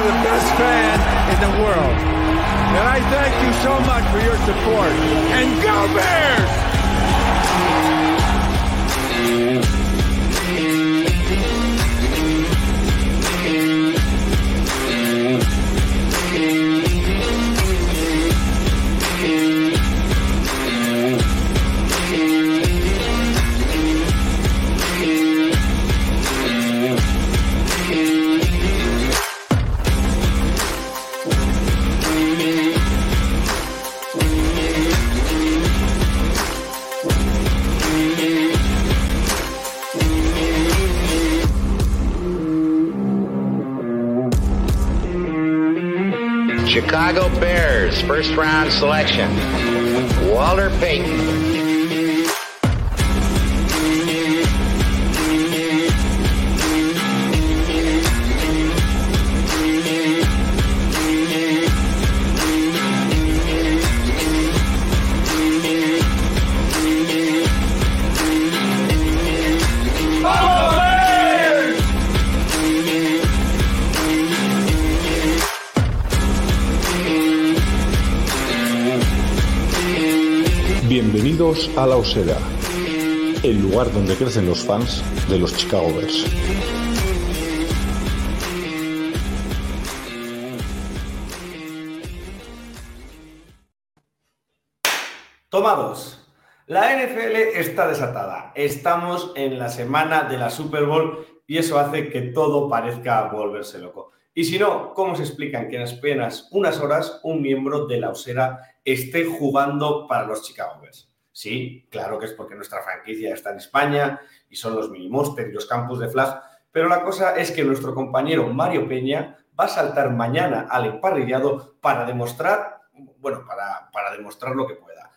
are the best fan in the world. And I thank you so much for your support. And go Bears! Chicago Bears first round selection. Walter Payton. A La Osera, el lugar donde crecen los fans de los Chicago Bears. Tomados. La NFL está desatada. Estamos en la semana de la Super Bowl y eso hace que todo parezca volverse loco. Y si no, ¿cómo se explican que en apenas unas horas un miembro de la Osera esté jugando para los Chicago Bears? Sí, claro que es porque nuestra franquicia está en España y son los mini monster y los campus de flag, pero la cosa es que nuestro compañero Mario Peña va a saltar mañana al emparrillado para demostrar, bueno, para, para demostrar lo que pueda.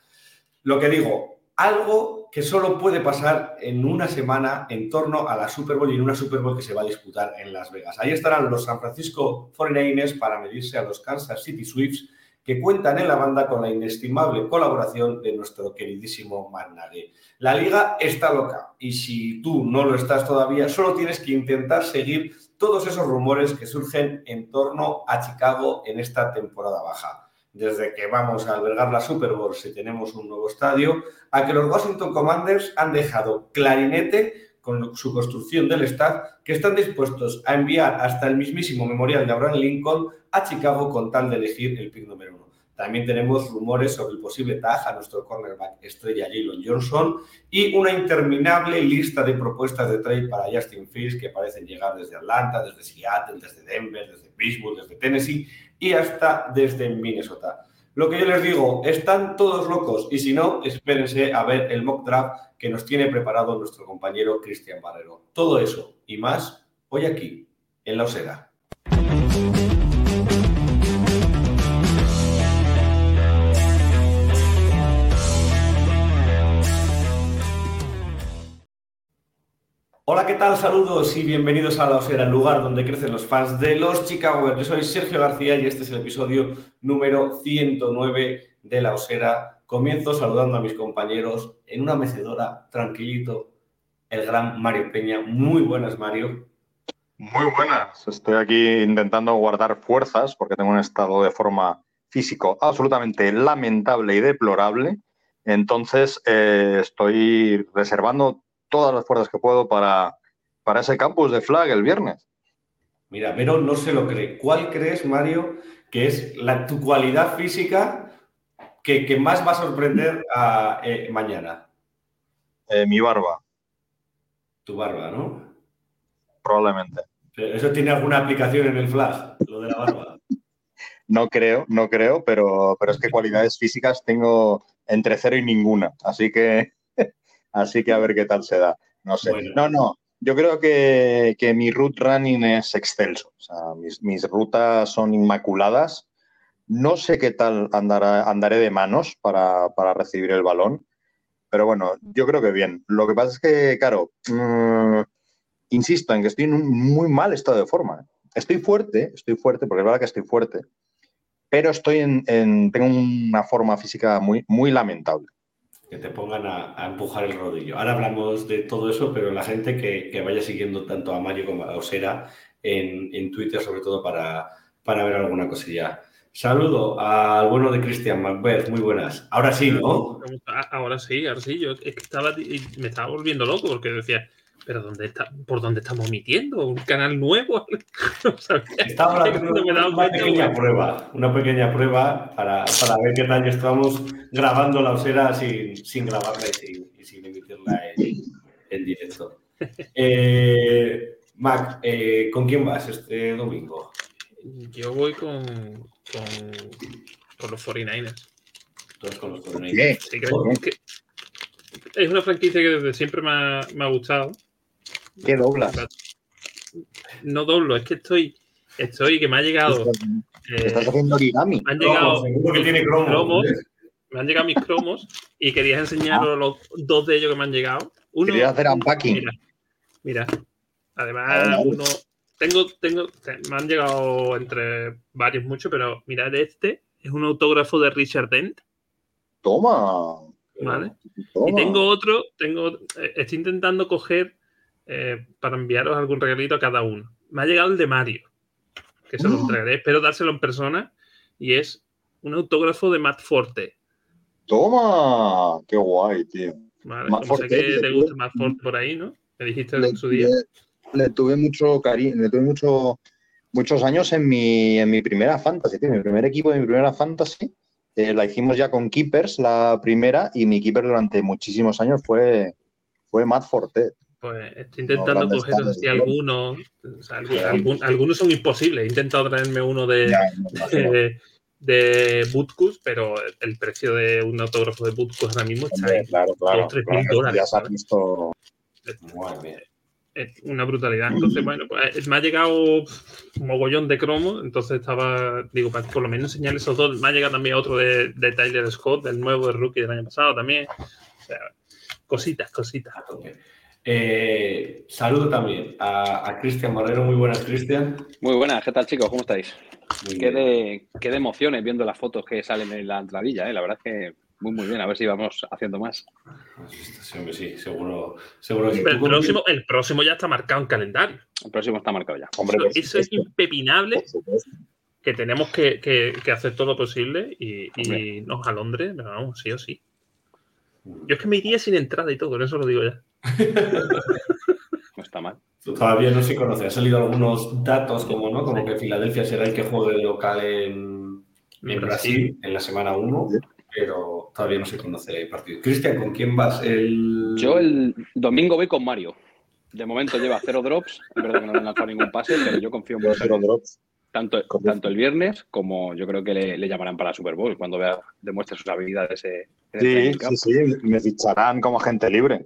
Lo que digo, algo que solo puede pasar en una semana en torno a la Super Bowl y en una Super Bowl que se va a disputar en Las Vegas. Ahí estarán los San Francisco 49ers para medirse a los Kansas City Swifts que cuentan en la banda con la inestimable colaboración de nuestro queridísimo Matt Nagy. La liga está loca y si tú no lo estás todavía, solo tienes que intentar seguir todos esos rumores que surgen en torno a Chicago en esta temporada baja. Desde que vamos a albergar la Super Bowl si tenemos un nuevo estadio, a que los Washington Commanders han dejado clarinete con su construcción del staff, que están dispuestos a enviar hasta el mismísimo memorial de Abraham Lincoln a Chicago con tal de elegir el pick número uno. También tenemos rumores sobre el posible tag a nuestro cornerback estrella Jalen Johnson y una interminable lista de propuestas de trade para Justin Fields que parecen llegar desde Atlanta, desde Seattle, desde Denver, desde Pittsburgh, desde Tennessee y hasta desde Minnesota. Lo que yo les digo, están todos locos y si no, espérense a ver el mock draft que nos tiene preparado nuestro compañero Cristian Barrero. Todo eso y más hoy aquí, en La Osera. Hola, ¿qué tal? Saludos y bienvenidos a La Osera, el lugar donde crecen los fans de los Chicago. Yo soy Sergio García y este es el episodio número 109 de La Osera. Comienzo saludando a mis compañeros en una mecedora, tranquilito, el gran Mario Peña. Muy buenas, Mario. Muy buenas. Estoy aquí intentando guardar fuerzas porque tengo un estado de forma físico absolutamente lamentable y deplorable. Entonces, eh, estoy reservando todas las fuerzas que puedo para, para ese campus de flag el viernes. Mira, pero no se lo cree. ¿Cuál crees, Mario, que es la, tu cualidad física que, que más va a sorprender a, eh, mañana? Eh, mi barba. Tu barba, ¿no? Probablemente. ¿Eso tiene alguna aplicación en el flag, lo de la barba? no creo, no creo, pero, pero es que cualidades físicas tengo entre cero y ninguna. Así que Así que a ver qué tal se da. No sé. No, no. Yo creo que, mi route running es excelso. O sea, mis, rutas son inmaculadas. No sé qué tal andará, andaré de manos para, recibir el balón. Pero bueno, yo creo que bien. Lo que pasa es que, claro, mm, insisto en que estoy en un muy mal estado de forma. ¿eh? Estoy fuerte, estoy fuerte, porque es verdad que estoy fuerte, pero estoy en, tengo una forma física muy, muy lamentable que te pongan a, empujar el rodillo. Ahora hablamos de todo eso, pero la gente que, vaya siguiendo tanto a Mario como a Osera en, en Twitter, sobre todo para, para ver alguna cosilla. Saludo al bueno de Christian Macbeth, muy buenas. Ahora sí, ¿no? Ahora sí, ahora sí. Yo estaba, me estaba volviendo loco porque decía, pero ¿dónde está, ¿por dónde estamos emitiendo? ¿Un canal nuevo? Estaba haciendo una, pequeña prueba, una pequeña prueba para, para, ver qué tal estamos grabando la osera sin, sin grabarla y sin, emitirla en, directo. Eh, Mac, eh, ¿con quién vas este domingo? Yo voy con, con, con los 49ers. Todos con los 49ers. Sí, creo que es una franquicia que desde siempre me ha, me ha gustado. ¿Qué doblas? No doblo, es que estoy, estoy que me ha llegado. estás haciendo origami. Me han llegado cromos, me han llegado mis cromos y querías enseñaros ah. los dos de ellos que me han llegado. Uno, Quería hacer unpacking. Mira, mira. además, uno. Tengo, tengo, me han llegado entre varios, muchos, pero mirad, este es un autógrafo de Richard Dent. Toma. ¿Vale? Y tengo otro, tengo, eh, estoy intentando coger eh, para enviaros algún regalito a cada uno. Me ha llegado el de Mario, que se lo ¡Oh! entregaré, espero dárselo en persona, y es un autógrafo de Matt Forte. ¡Toma! ¡Qué guay, tío! Vale, sé que te gusta Matt Forte por ahí, ¿no? Me dijiste en su día. Le tuve mucho cariño, le tuve mucho, muchos años en mi, en mi primera fantasy, tío, mi primer equipo de mi primera fantasy. Eh, la hicimos ya con Keepers, la primera, y mi keeper durante muchísimos años fue, fue Matt Forte. Pues estoy intentando coger así algunos. algunos son imposibles. He intentado traerme uno de, de, Butkus, pero el precio de un autógrafo de Butkus ahora mismo está ahí. Claro, claro. dólares. Ya se ha visto. Es una brutalidad. Entonces, bueno, pues me ha llegado un mogollón de cromo. Entonces estaba, digo, para por lo menos enseñar esos dos. Me ha llegado también otro de, de Tyler Scott, del nuevo de rookie del año pasado también. O sea, cositas, cositas. Eh, saludo también a, Cristian Marrero. Muy buenas, Cristian. Muy buenas, ¿qué tal, chicos? ¿Cómo estáis? Qué de, qué de, emociones viendo las fotos que salen en la entradilla, ¿eh? La verdad es que muy, muy bien. A ver si vamos haciendo más. Sí, seguro. seguro el, próximo, el próximo ya está marcado en calendario. El próximo está marcado ya. eso, es impepinable. Que tenemos que, hacer todo lo posible y, y nos a Londres, vamos, sí o sí. Yo es que me iría sin entrada y todo, eso lo digo ya. no está mal. Todavía no se conoce. Han salido algunos datos como, ¿no? como que Filadelfia será el que juegue de local en, Brasil en la semana 1, pero todavía no se conoce el partido. Cristian, ¿con quién vas? El... Yo el domingo voy con Mario. De momento lleva cero drops. Es verdad que no le han lanzado ningún pase, pero yo confío en cero drops. Tanto, tanto el viernes como yo creo que le, llamarán para Super Bowl cuando vea, demuestre sus habilidades. Eh, sí, sí, sí, me ficharán como agente libre.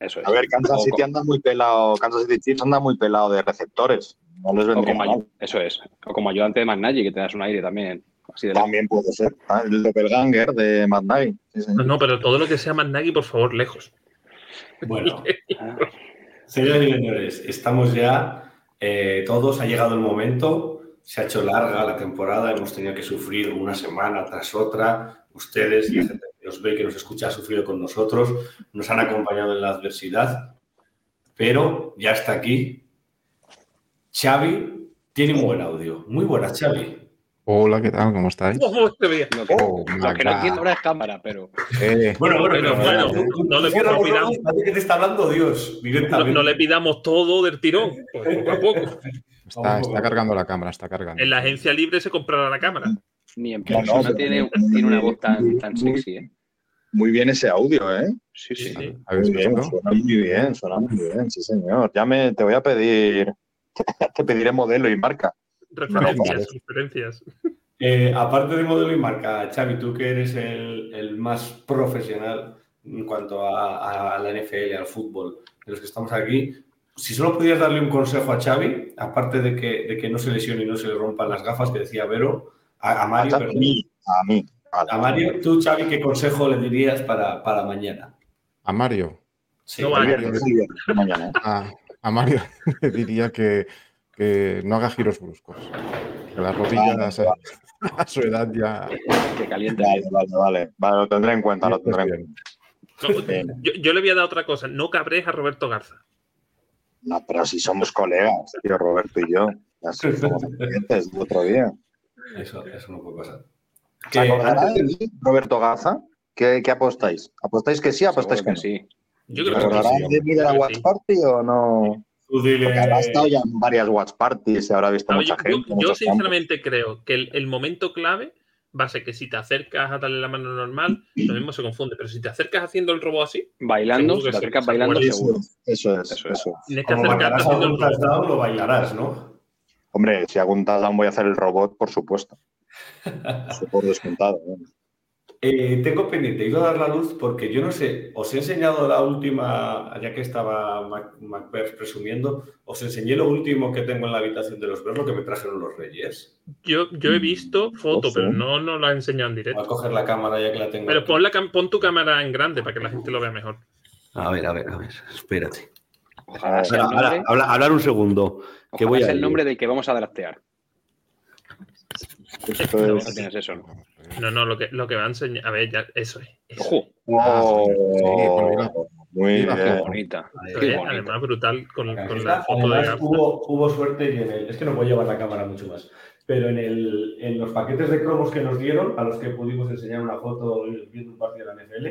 Eso es. A ver, Kansas City anda muy pelado, Kansas City Chiefs anda muy pelado de receptores. No les como, Eso es. O como ayudante de McNally, que te das un aire también. También puede ser. Ah, el doppelganger de McNally. no, pero todo lo que sea McNally, por favor, lejos. Bueno. señores y señores, estamos ya eh, todos, ha llegado el momento. Se ha hecho larga la temporada, hemos tenido que sufrir una semana tras otra. Ustedes y la gente nos ve, que nos escucha, ha sufrido con nosotros, nos han acompañado en la adversidad, pero ya está aquí. Xavi tiene un buen audio. Muy buenas, Xavi. Hola, ¿qué tal? ¿Cómo estáis? Oh, oh, no tiene una cámara, pero. Eh. Bueno, bueno, bueno, no, le pidamos. que te está hablando Dios, no, le pidamos todo del tirón, pues, poco a poco. Está, está cargando la cámara, está cargando. En la agencia libre se comprará la cámara. Ni en persona tiene, tiene, una voz tan, tan sexy, ¿eh? Muy bien ese audio, ¿eh? Sí, sí. sí. Muy bien, suena muy bien, suena muy bien, sí, señor. Ya me, te voy a pedir, te pediré modelo y marca. Referencias, referencias. Eh, aparte de modelo y marca, Xavi, tú que eres el, el más profesional en cuanto a, a, la NFL, al fútbol, de los que estamos aquí, si solo pudieras darle un consejo a Xavi, aparte de que, de que no se lesione y no se le rompan las gafas que decía Vero, a, Mario, a mí, a mí. A Mario, tú, Xavi, ¿qué consejo le dirías para, para mañana? ¿A Mario? Sí, no, a, Mario. A, Mario le diría que, que, no haga giros bruscos. Que las rodillas a, su edad ya. Que caliente. Vale, vale, vale. vale lo tendré en cuenta, lo tendré en cuenta. Yo, yo, le voy a dar otra cosa. No cabréis a Roberto Garza. No, pero si somos colegas, tío, Roberto y yo. Así el otro día. Eso, eso no puede pasar. Roberto Gaza? ¿Qué, ¿Qué, apostáis? ¿Apostáis que sí? ¿Apostáis que, no? sí? Yo creo que sí. de mí de la Watch Party o no? Dile... Porque habrá estado ya en varias Watch Parties, se habrá visto No, mucha yo, gente. yo- yo sinceramente creo que el, el momento clave va a ser que si te acercas a darle la mano normal, lo mismo se confunde. Pero si te acercas haciendo el robot así, Bailando, si te acercas se bailando, acuerda. seguro. Eso es, Eso eso es. es. tienes que Como acercarte haciendo el robot. touchdown, lo bailarás, ¿no? Hombre, si hago un touchdown voy a hacer el robot, por supuesto. Eso por descontado. ¿no? Eh, tengo pendiente, he ido a dar la luz porque yo no sé, os he enseñado la última, ya que estaba Mac- Macbeth presumiendo, os enseñé lo último que tengo en la habitación de los lo que me trajeron los Reyes. Yo, yo he visto fotos, Ojo. pero no, no la he enseñado en Voy a directo. coger la cámara ya que la tengo. Pero pon, la, cam- pon tu cámara en grande para que la gente lo vea mejor. A ver, a ver, a ver, espérate. Ojalá sea Ahora, el nombre, ahora, habla- hablar un segundo. Que ojalá voy a sea el nombre del que vamos a draftear. Esto No, es- no tienes eso, ¿no? No, no, lo que, lo que va a enseñar. A ver, ya, eso es. eso Ojo, Oh, sí, muy Mila, bien. qué bonita. es. Qué Eh, bonita. Además, brutal con, con la foto Además, hubo, hubo suerte y en el, es que no puedo llevar la cámara mucho más, pero en, el, en los paquetes de cromos que nos dieron, a los que pudimos enseñar una foto viendo un partido de la NFL,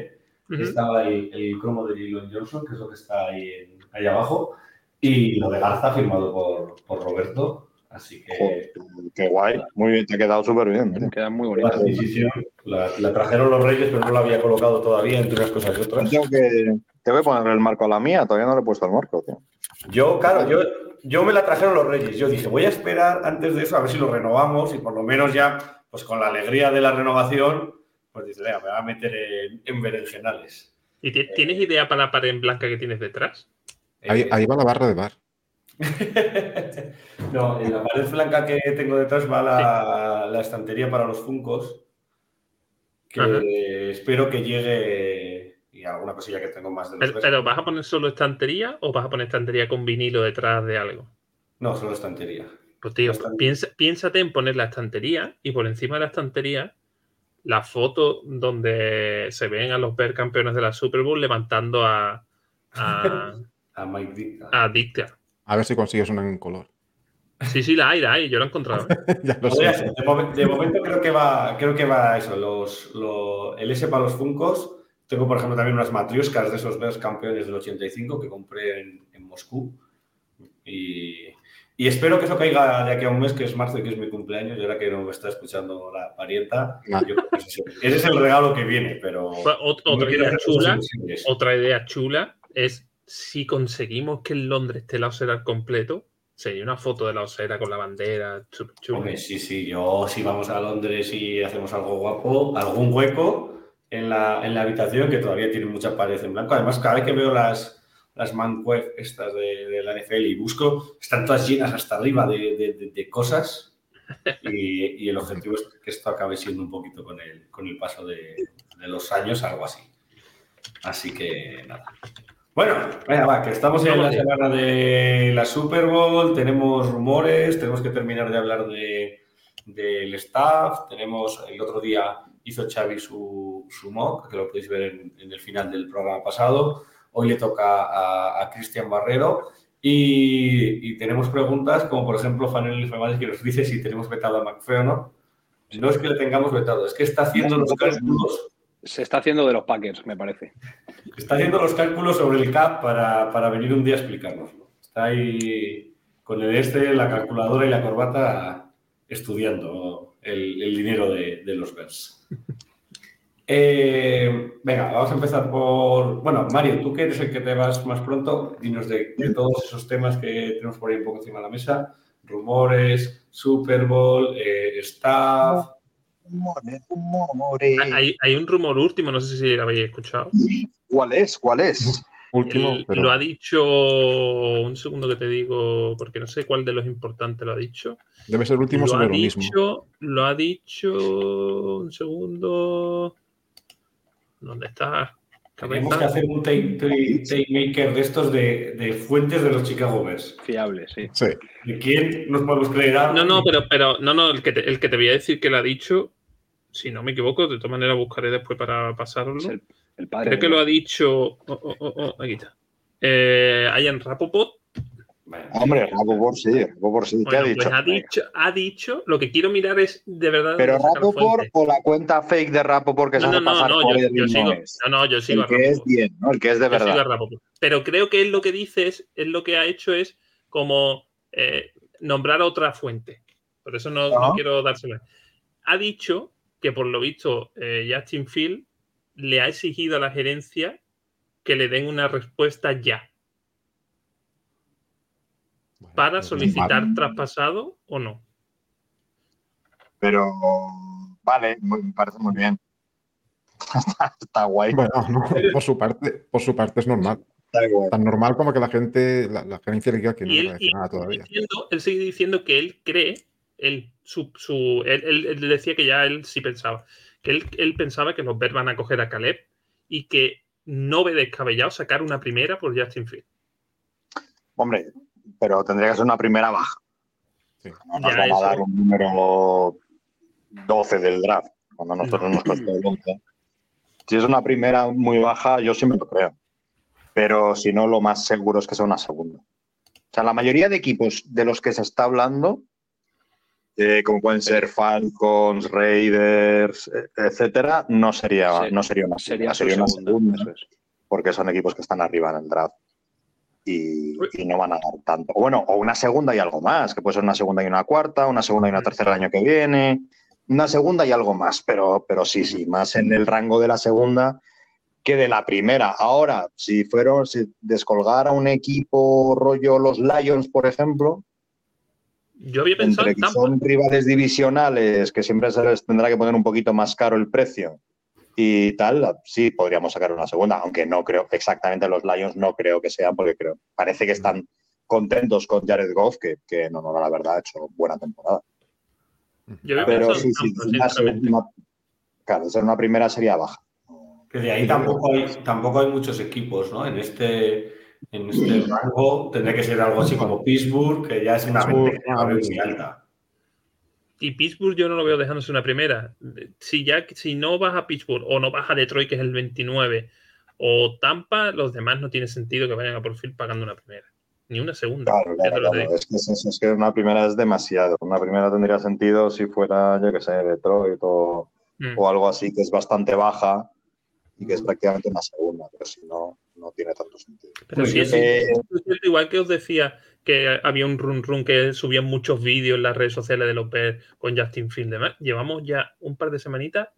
estaba el, el cromo de Jalen Johnson, que es lo que está ahí, en- ahí abajo, y lo de Garza firmado por, por Roberto, así que Joder, Qué guay. Muy bien, te ha quedado súper bien. Queda muy la adquisición la, la trajeron los Reyes, pero no la había colocado todavía entre unas cosas y otras. Tengo que, te voy a poner el marco a la mía, todavía no le he puesto el marco, tío. Yo, claro, yo, yo me la trajeron los Reyes. Yo dije, voy a esperar antes de eso a ver si lo renovamos y por lo menos ya, pues con la alegría de la renovación, pues dice, venga, me va a meter en, en berenjenales. ¿Y ti- tienes idea para la pared en blanca que tienes detrás? Ahí, Eh, ahí va la barra de bar. no, en la pared blanca que tengo detrás va la, la estantería para los Funcos, que Ajá. espero que llegue y alguna cosilla que tengo más de los Pero, ¿vas a poner solo estantería o vas a poner estantería con vinilo detrás de algo? No, solo estantería. Pues tío, piensa, piénsate en poner la estantería y por encima de la estantería la foto donde se ven a los Bears campeones de la Super Bowl levantando a, a, A Mike Dick. a Dicta. A ver si consigues una en color. Sí, sí, la hay, la hay, yo la he encontrado. ¿eh? ya lo Podría sé. ser. De, momen- de momento creo que va, creo que va eso, los, lo- el S para los Funcos. Tengo, por ejemplo, también unas matrioscas de esos Bears campeones del 85 que compré en, en Moscú. Y, y espero que eso caiga de aquí a un mes, que es marzo y que es mi cumpleaños. Y ahora que no me está escuchando la parienta, Ah. yo ese, ese es el regalo que viene. Pero no otra idea chula, otra idea chula es si conseguimos que en Londres esté la osera al completo, sería una foto de la osera con la bandera, chula. Hombre, sí, sí, yo si vamos a Londres y hacemos algo guapo, algún hueco en la, en la habitación que todavía tiene mucha pared en blanco. Además, cada vez que veo las, las manweb estas de, de la NFL y busco, están todas llenas hasta arriba de, de- de- cosas y, y el objetivo es que esto acabe siendo un poquito con el, con el paso de, de los años, algo así. Así que nada. Bueno, venga, va, que estamos en la semana de la Super Bowl, tenemos rumores, tenemos que terminar de hablar de, del staff, tenemos, el otro día hizo Xavi su, su mock, que lo podéis ver en, en el final del programa pasado, hoy le toca a, a Cristian Barrero. Y, y tenemos preguntas como por ejemplo Fanel Females que nos dice si tenemos vetado a McFee o no. No es que le tengamos vetado, es que está haciendo los cálculos Se está haciendo de los Packers, me parece. Está haciendo los cálculos sobre el CAP para, para venir un día a explicárnoslo. Está ahí con el este, la calculadora y la corbata estudiando el, el dinero de, de los Bears. Eh, venga, vamos a empezar por... Bueno, Mario, tú que eres el que te vas más pronto, dinos de, de todos esos temas que tenemos por ahí un poco encima de la mesa. Rumores, Super Bowl, eh, staff... Rumores, rumores. Hay, hay un rumor último, no sé si lo habéis escuchado. ¿Cuál es? ¿Cuál es? Último, El- pero Lo ha dicho, un segundo que te digo, porque no sé cuál de los importantes lo ha dicho. debe ser último lo sobre ha lo mismo. dicho, lo ha dicho, un segundo. ¿Dónde está? Tenemos que hacer un take, take- take maker de estos de, de fuentes de los Chicago Bears. Fiable, sí. Sí. ¿De quién nos podemos creer algo? No, no, pero, pero no, no, el que, te, el que te voy a decir que lo ha dicho, si no me equivoco, de todas maneras buscaré después para pasarlo. El, el padre. Creo que lo ha dicho. oh, oh, oh, oh, aquí está. Eh, Ian Rapoport Hombre, Rapoport sí, Rapoport sí. ¿Qué ha Bueno, dicho? pues ha dicho, ha dicho, lo que quiero mirar es de verdad. ¿Pero Rapoport o la cuenta fake de Rapoport que se No, hace no, no, pasar no, por yo, él yo sigo, no no, no, yo sigo El a que es bien, ¿no? El que es de Yo sigo a verdad. Pero creo que él lo que dice es, él lo que ha hecho es como eh, nombrar otra fuente. Por eso no, no quiero dársela. Ha dicho que por lo visto eh, Justin Field le ha exigido a la gerencia que le den una respuesta ya Bueno, para pues, solicitar vale. traspasado o no. Pero vale, me parece muy bien. está, está guay. Bueno, no, por su parte, por su parte es normal. Tan normal como que la gente, la, la gerencia le diga que no le él, decir nada todavía. diciendo, él sigue diciendo que él cree, él, su, su- él, él- él decía que ya él sí pensaba, que él, él pensaba que los Bears van a coger a Caleb y que no ve descabellado sacar una primera por Justin Field. Hombre, pero tendría que ser una primera baja. Sí. No nos Ya, van a dar un número 12 del draft, cuando nosotros nos costó el 11. Si es una primera muy baja, yo sí me lo creo. Pero si no, lo más seguro es que sea una segunda. O sea, la mayoría de equipos de los que se está hablando, eh, como pueden ser Falcons, Raiders, eh, etcétera, no sería, Se- no sería una Sería sería una segunda. segunda eso es. porque son equipos que están arriba en el draft y, no van a dar tanto. Bueno, o una segunda y algo más, que puede ser una segunda y una cuarta, una segunda y una tercera el año que viene, una segunda y algo más, pero, pero sí, sí, más en el rango de la segunda que de la primera. Ahora, si fueron, si descolgara un equipo rollo los Lions, por ejemplo, Yo había pensado entre en que Tampa. son rivales divisionales que siempre se les tendrá que poner un poquito más caro el precio y tal, sí podríamos sacar una segunda, aunque no creo, exactamente los Lions no creo que sean, porque creo, parece que están contentos con Jared Goff, que, que no, no, la verdad ha hecho buena temporada. Yo Pero sí, sí, una segunda- claro, ser una primera sería baja. Que de ahí tampoco hay, tampoco hay muchos equipos, ¿no? En este, en este rango tendría que ser algo así como Pittsburgh, que ya es una Pittsburgh, venta ah, muy alta. Y Pittsburgh yo no lo veo dejándose una primera. Si ya si no vas a Pittsburgh o no vas a Detroit, que es el 29, o Tampa, los demás no tiene sentido que vayan a por fin pagando una primera. Ni una segunda. Claro, claro, claro. Es, que es eso, es que una primera es demasiado. Una primera tendría sentido si fuera, yo que sé, Detroit o, Mm. o algo así que es bastante baja y que es prácticamente una segunda, pero si no, no tiene tanto sentido. Pero es Eh, es cierto, igual que os decía que había un run run que subían muchos vídeos en las redes sociales de Bears con Justin Field. Demás. Llevamos ya un par de semanitas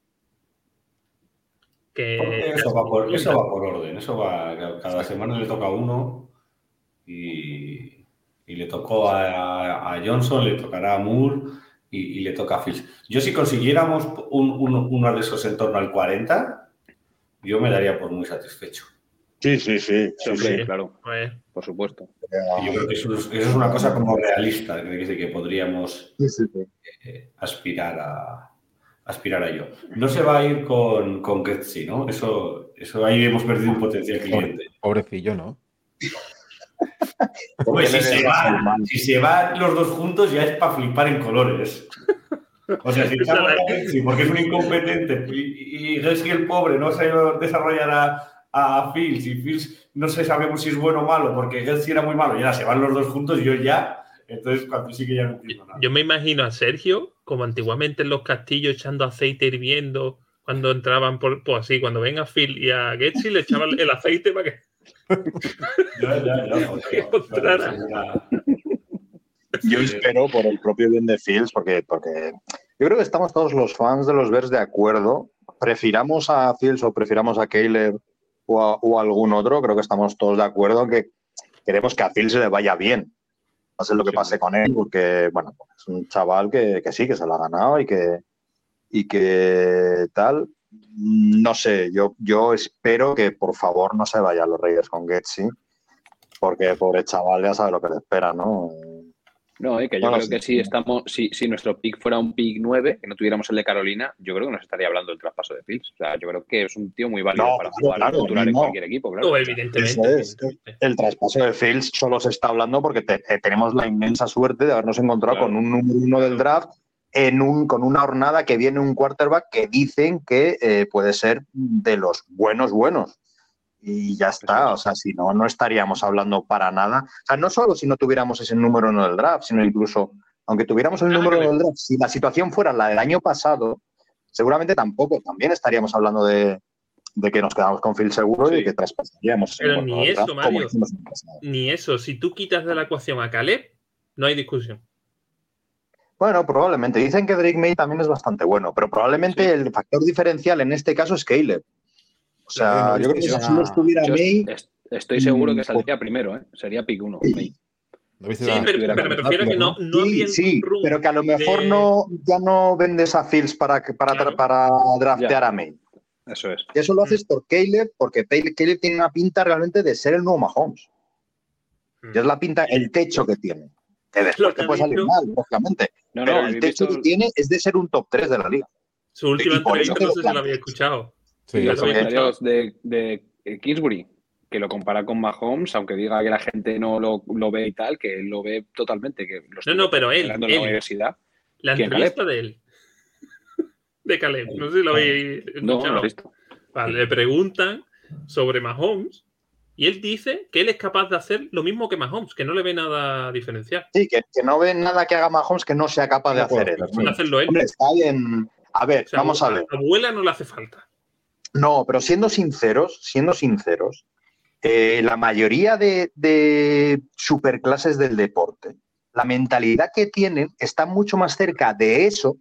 que Eso va, por, eso va por orden, eso va, cada semana le toca a uno y, y le tocó a, a Johnson, le tocará a Moore y, y le toca a Fields. Yo si consiguiéramos un, un- uno de esos en torno al 40, yo me daría por muy satisfecho. Sí, sí, sí. Sí, sí, hombre, sí. claro, pues, por supuesto. Y Yo creo que eso es, eso es una cosa como realista, que, que- podríamos Sí, sí, sí. eh, aspirar a aspirar a ello. No se va a ir con, con Getsy, ¿no? Eso, eso ahí hemos perdido un potencial cliente. Pobrecillo, ¿no? Hombre, si se, dejas el va, mal? si se van los dos juntos ya es para flipar en colores. O sea, si Getsy porque es un incompetente y, y Getsy el pobre no se desarrollará a Fields y Fields no sé sabemos si es bueno o malo porque Getsy era muy malo y ahora se van los dos juntos yo ya, entonces cuando sí que ya no entiendo nada. yo me imagino a Sergio como antiguamente en los castillos echando aceite hirviendo cuando entraban por pues así, cuando ven a Phil y a Getsi le echaban el aceite para que Ya, ya, ya, Yo espero por el propio bien de Fields, porque, porque yo creo que estamos todos los fans de los Bears de acuerdo. Prefiramos a Fields o prefiramos a Caleb o a, o a algún otro, creo que estamos todos de acuerdo que queremos que a Fields le vaya bien. Pase lo que pase con él, porque bueno, es un chaval que, que sí, que se lo ha ganado y que, y que tal. No sé, yo, yo espero que por favor no se vayan los Raiders con Getsy, porque pobre chaval ya sabe lo que le espera, ¿no? No, eh, que yo Bueno, creo sí. que si estamos, si, si nuestro pick fuera un pick 9, que no tuviéramos el de Carolina, yo creo que nos estaría hablando del traspaso de Fields. O sea, yo creo que es un tío muy válido No, para jugar claro, titular en cualquier equipo, claro. No, evidentemente. Es. el traspaso de Fields solo se está hablando porque te- eh, tenemos la inmensa suerte de habernos encontrado Claro. con un número uno del draft en un, con una jornada que viene un quarterback que dicen que eh, puede ser de los buenos buenos. Y ya está. O sea, si no, no estaríamos hablando para nada. O sea, no solo si no tuviéramos ese número en el draft, sino incluso, aunque tuviéramos el número en el draft, si la situación fuera la del año pasado, seguramente tampoco, también estaríamos hablando de, que nos quedamos con Phil seguro y que traspasaríamos. Pero ni eso, Mario. Ni eso. Si tú quitas de la ecuación a Caleb, no hay discusión. Bueno, probablemente. Dicen que Drake May también es bastante bueno, pero probablemente el factor diferencial en este caso es Caleb. O sea, yo creo que si no estuviera May. Estoy seguro que mm, saldría primero, ¿eh? Sería pick 1. Sí, pero, me refiero a que no, no sí, sí pero que a lo mejor no, ya no vendes a Fields para, para, para draftear a May. Eso es. Y eso lo haces por Caleb, porque Caleb tiene una pinta realmente de ser el nuevo Mahomes. Y es la pinta, el techo que tiene. Que después te puede salir mal, lógicamente. No, pero el techo que tiene es de ser un top 3 de la liga. Su última entrevista no sé si lo había escuchado. Sí, los comentarios de, de Kingsbury, que lo compara con Mahomes, aunque diga que la gente no lo, lo ve y tal, que él lo ve totalmente. Que no, no, pero él. En la universidad. La entrevista de él. De Caleb. No sé si lo habéis escuchado. No, no lo he visto. Vale, le preguntan sobre Mahomes y él dice que él es capaz de hacer lo mismo que Mahomes, que no le ve nada diferencial. Sí, que, no ve nada que haga Mahomes que no sea capaz de hacer él. hacerlo él. está bien. A ver, vamos a ver. A la abuela no le hace falta. No, pero siendo sinceros, siendo sinceros, eh, la mayoría de, de superclases del deporte, la mentalidad que tienen está mucho más cerca de eso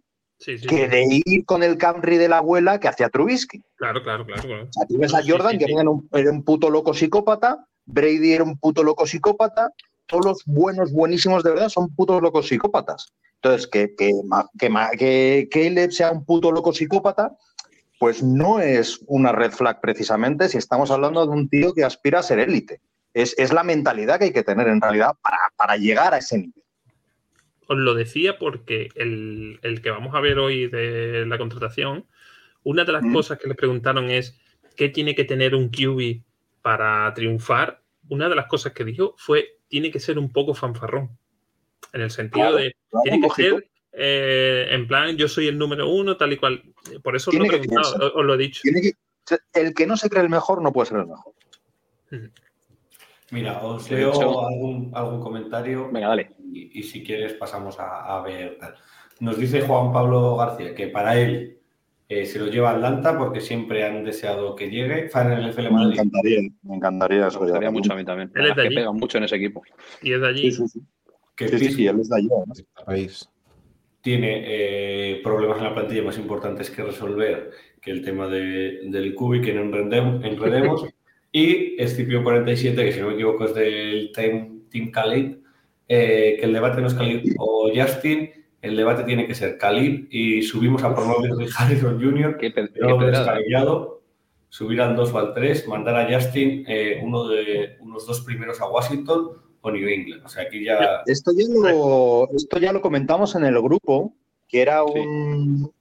que de ir con el Camry de la abuela que hacia Trubisky. Claro, claro, claro. O sea, tú ves a Jordan, que era un, un, puto loco psicópata, Brady era un puto loco psicópata, todos los buenos, buenísimos de verdad son putos locos psicópatas. Entonces, que, que, que, que Caleb sea un puto loco psicópata, pues no es una red flag precisamente si estamos hablando de un tío que aspira a ser élite. Es, es, la mentalidad que hay que tener en realidad para, para llegar a ese nivel os lo decía porque el, que vamos a ver hoy de la contratación, una de las mm. cosas que le preguntaron es qué tiene que tener un QB para triunfar. Una de las cosas que dijo fue tiene que ser un poco fanfarrón. En el sentido de tiene que ser eh, en plan yo soy el número uno, tal y cual. Por eso lo he preguntado, os, lo he dicho. el que no se cree el mejor no puede ser el mejor. Mira, os leo algún, algún comentario. Venga, dale y, si quieres pasamos a, ver. Nos dice Juan Pablo García que para él eh, se lo lleva Atlanta porque siempre han deseado que llegue. Me encantaría, me encantaría. Me gustaría mucho a mí también. Él es de allí. Que pega mucho en ese equipo. Y es de allí. Sí, sí, Que sí, él es de allí. Tiene eh, problemas en la plantilla más importantes que resolver que el tema de, del cubi que no enredemos. y Escipio47, que si no me equivoco es del Team, team Khalid, eh, que el debate no es Khalid o Justin, el debate tiene que ser Khalid y subimos a promover de Harrison Jr. Qué, subir al 2 o al 3, mandar a Justin eh, uno de unos dos primeros a Washington o New England. O sea, aquí ya... Esto ya lo, esto ya lo comentamos en el grupo, que era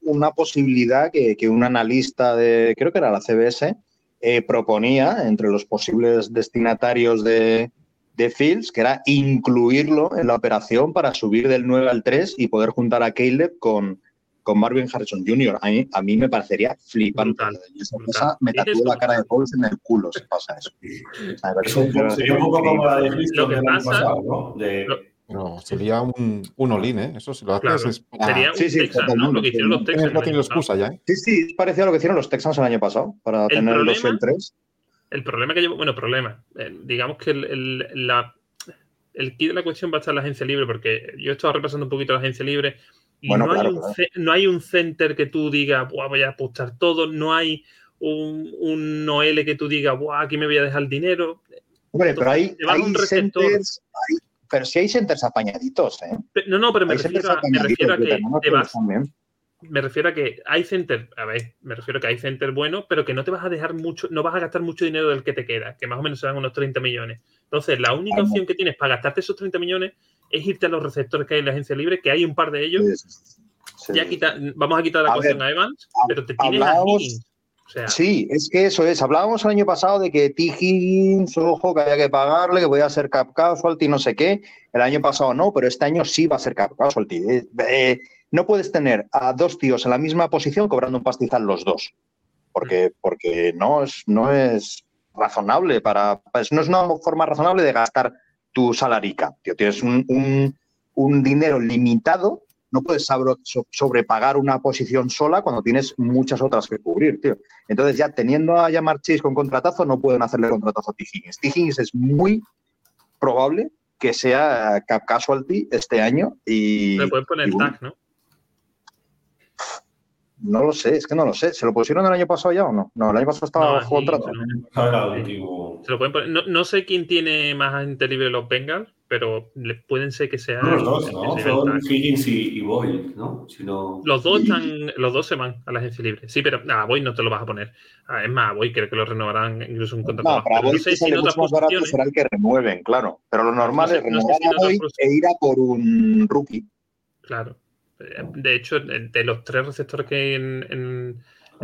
una posibilidad que, un analista de, creo que era la CBS, eh, proponía entre los posibles destinatarios de, de Fields, que era incluirlo en la operación para subir del 9 al 3 y poder juntar a Caleb con, con Marvin Harrison Jr. A mí, a mí me parecería flipante. Esa me tatuó la cara de Pauls en el culo si pasa eso. sería un poco como la de lo que pasa, ¿no? No, sería un, un olín, ¿eh? Eso si lo haces es Sería un sí, sí, Texas, ¿no? Lo que hicieron los Texans. No tiene excusa ya, ¿eh? Sí, sí, es parecido a lo que hicieron los Texans el año pasado, para tener el 2 y el 3. El problema que llevo, bueno, problema, eh, digamos que el, la, el kit de la cuestión va a estar en la agencia libre, porque yo he estado repasando un poquito la agencia libre y no, hay un, no, hay un, center que tú digas, voy a apostar todo, no hay un, un Noel que tú digas, aquí me voy a dejar el dinero. Hombre, pero hay, hay centers, pero si hay centers apañaditos, ¿eh? No, no, pero me refiero, a, me refiero a que te vas, me refiero a que hay center, a ver, me refiero a que hay center bueno, pero que no te vas a dejar mucho, no vas a gastar mucho dinero del que te queda, que más o menos serán unos 30 millones. Entonces, la única opción que tienes para gastarte esos 30 millones es irte a los receptores que hay en la agencia libre, que hay un par de ellos. Ya quita, vamos a quitar la cuestión a Evans, pero te tienes a sí, es que eso es. Hablábamos el año pasado de que T. Higgins, ojo, que había que pagarle, que voy a ser cap casualty, no sé qué. El año pasado no, pero este año sí va a ser cap casualty. Eh, eh, no puedes tener a dos tíos en la misma posición cobrando un pastizal los dos. Porque, porque no es, no es, razonable para. Pues no es una forma razonable de gastar tu salarica. Tío, tienes un, dinero limitado, no puedes sobrepagar una posición sola cuando tienes muchas otras que cubrir, tío. Entonces, ya teniendo a llamar Chase con contratazo, no pueden hacerle contratazo a T. Higgins. T. Higgins es muy probable que sea cap casualty este año y. Le pueden poner tag, ¿no? No lo sé, es que no lo sé. ¿Se lo pusieron el año pasado ya o no? No, el año pasado estaba bajo contrato. No, sé quién tiene más agente libre los Bengals, pero le pueden ser que sea. los dos, ¿no? Son Higgins y, Boyd, ¿no? Los dos están, los dos se van a la agencia libre. Sí, pero nada, Boyd no te lo vas a poner. Ah, es más, Boyd creo que lo renovarán incluso un contrato. No, para Boyd no sé si mucho más barato será el que renueven, claro. Pero lo normal es renovar a Boyd e ir a por un rookie. Claro. De hecho, de los tres receptores que hay en,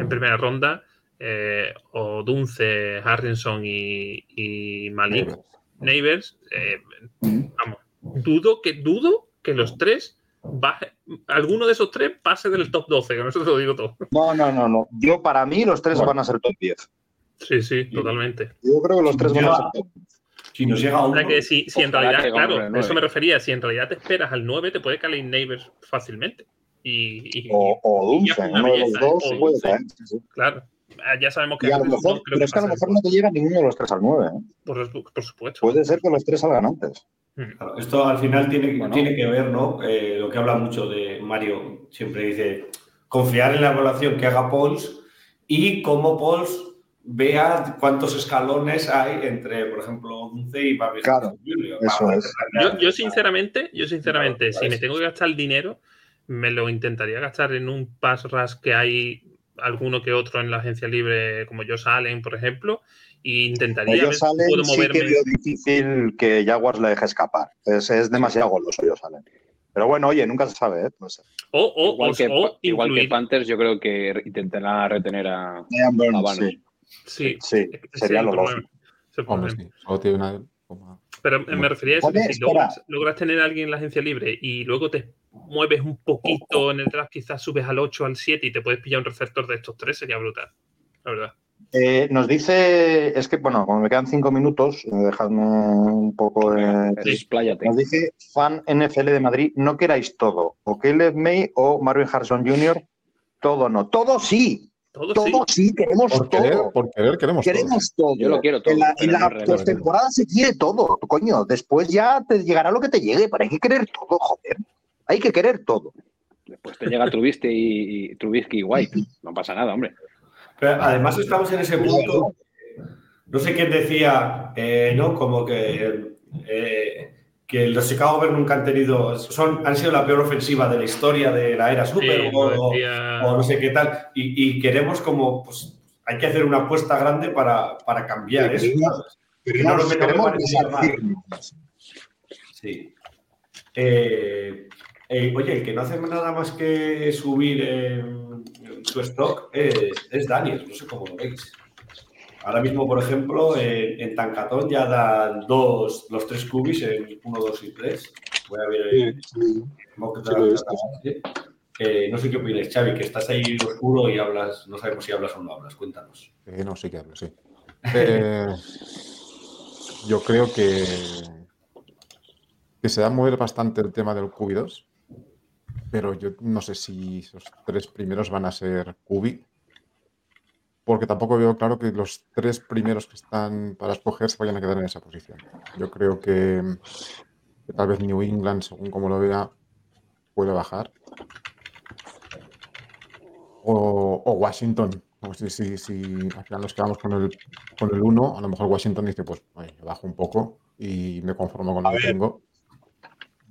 primera ronda, eh, o Dunce, Harrison y, Malik Neighbors, eh, vamos, dudo que, dudo que los tres baje, alguno de esos tres pase del top 12, que no se lo digo todo. No, no, no, no. Yo para mí los tres van a ser top 10. Sí, sí, totalmente. Yo creo que los tres van a ser top 10. Si nos llega uno. que si, en realidad, claro, eso me refería. Si en realidad te esperas al 9, te puede caer Neighbors fácilmente. Y, o, o Dunce, uno de los dos puede caer. Claro. Ah, ya sabemos que. A lo mejor, pero es que a lo mejor no te llega ninguno de los tres al 9. ¿eh? Por, por, supuesto. Puede ser que los tres salgan antes. Hmm. esto al final tiene, tiene que ver, ¿no? Eh, lo que habla mucho de Mario, siempre dice, confiar en la evaluación que haga Pauls y cómo Pauls vea cuántos escalones hay entre, por ejemplo, Dunce y Papi claro, Eso es. Yo, sinceramente, yo sinceramente, si me tengo que gastar el dinero, me lo intentaría gastar en un pass rush que hay alguno que otro en la agencia libre, como Josh Allen, por ejemplo, e intentaría ver si puedo moverme. Sí que difícil que Jaguars le deje escapar. Es, es demasiado goloso Josh Allen. Pero bueno, oye, nunca se sabe, ¿eh? O, igual, que, igual que Panthers, yo creo que intentará retener a, a Sí, sí, sería lo lógico. Pero me refería a eso, que si logras, tener a alguien en la agencia libre y luego te mueves un poquito en el draft, quizás subes al 8, al 7 y te puedes pillar un receptor de estos tres, sería brutal, la verdad. Eh, nos dice, es que bueno, como me quedan cinco minutos, eh, dejadme un poco de. nos dice fan NFL de Madrid, no queráis todo, o Caleb May o Marvin Harrison Jr., todo no, todo sí, todo, sí. queremos por todo. por querer queremos, queremos todo. Yo lo quiero todo. En la, en la postemporada se quiere todo, coño. Después ya te llegará lo que te llegue, pero hay que querer todo, joder. Hay que querer todo. Después te llega Trubisky y, Trubisky y White. No pasa nada, hombre. Pero además estamos en ese punto. No sé quién decía, eh, ¿no? Como que eh, que los Chicago Bears nunca han tenido, son, han sido la peor ofensiva de la historia de la era Super o, no sé qué tal, y, queremos como, pues hay que hacer una apuesta grande para, para cambiar eso. Queremos, queremos sí. Eh, eh, oye, el que no hace nada más que subir su stock es, es Daniel, no sé cómo lo veis. Ahora mismo, por ejemplo, en, Tancatón ya dan dos, los tres cubis en 1, 2 y 3. Voy a ver eh, no sé qué opinas, Xavi, que estás ahí oscuro y hablas, no sabemos si hablas o no hablas. Cuéntanos. no, sí que hablo, sí. Eh, yo creo que, que se da a mover bastante el tema del QB2, pero yo no sé si esos tres primeros van a ser QB porque tampoco veo claro que los tres primeros que están para escoger se vayan a quedar en esa posición. Yo creo que, tal vez New England, según como lo vea, puede bajar. O, Washington. Si, si, si, al final nos quedamos con el, con el 1, a lo mejor Washington dice, pues, bajo un poco y me conformo con lo que tengo.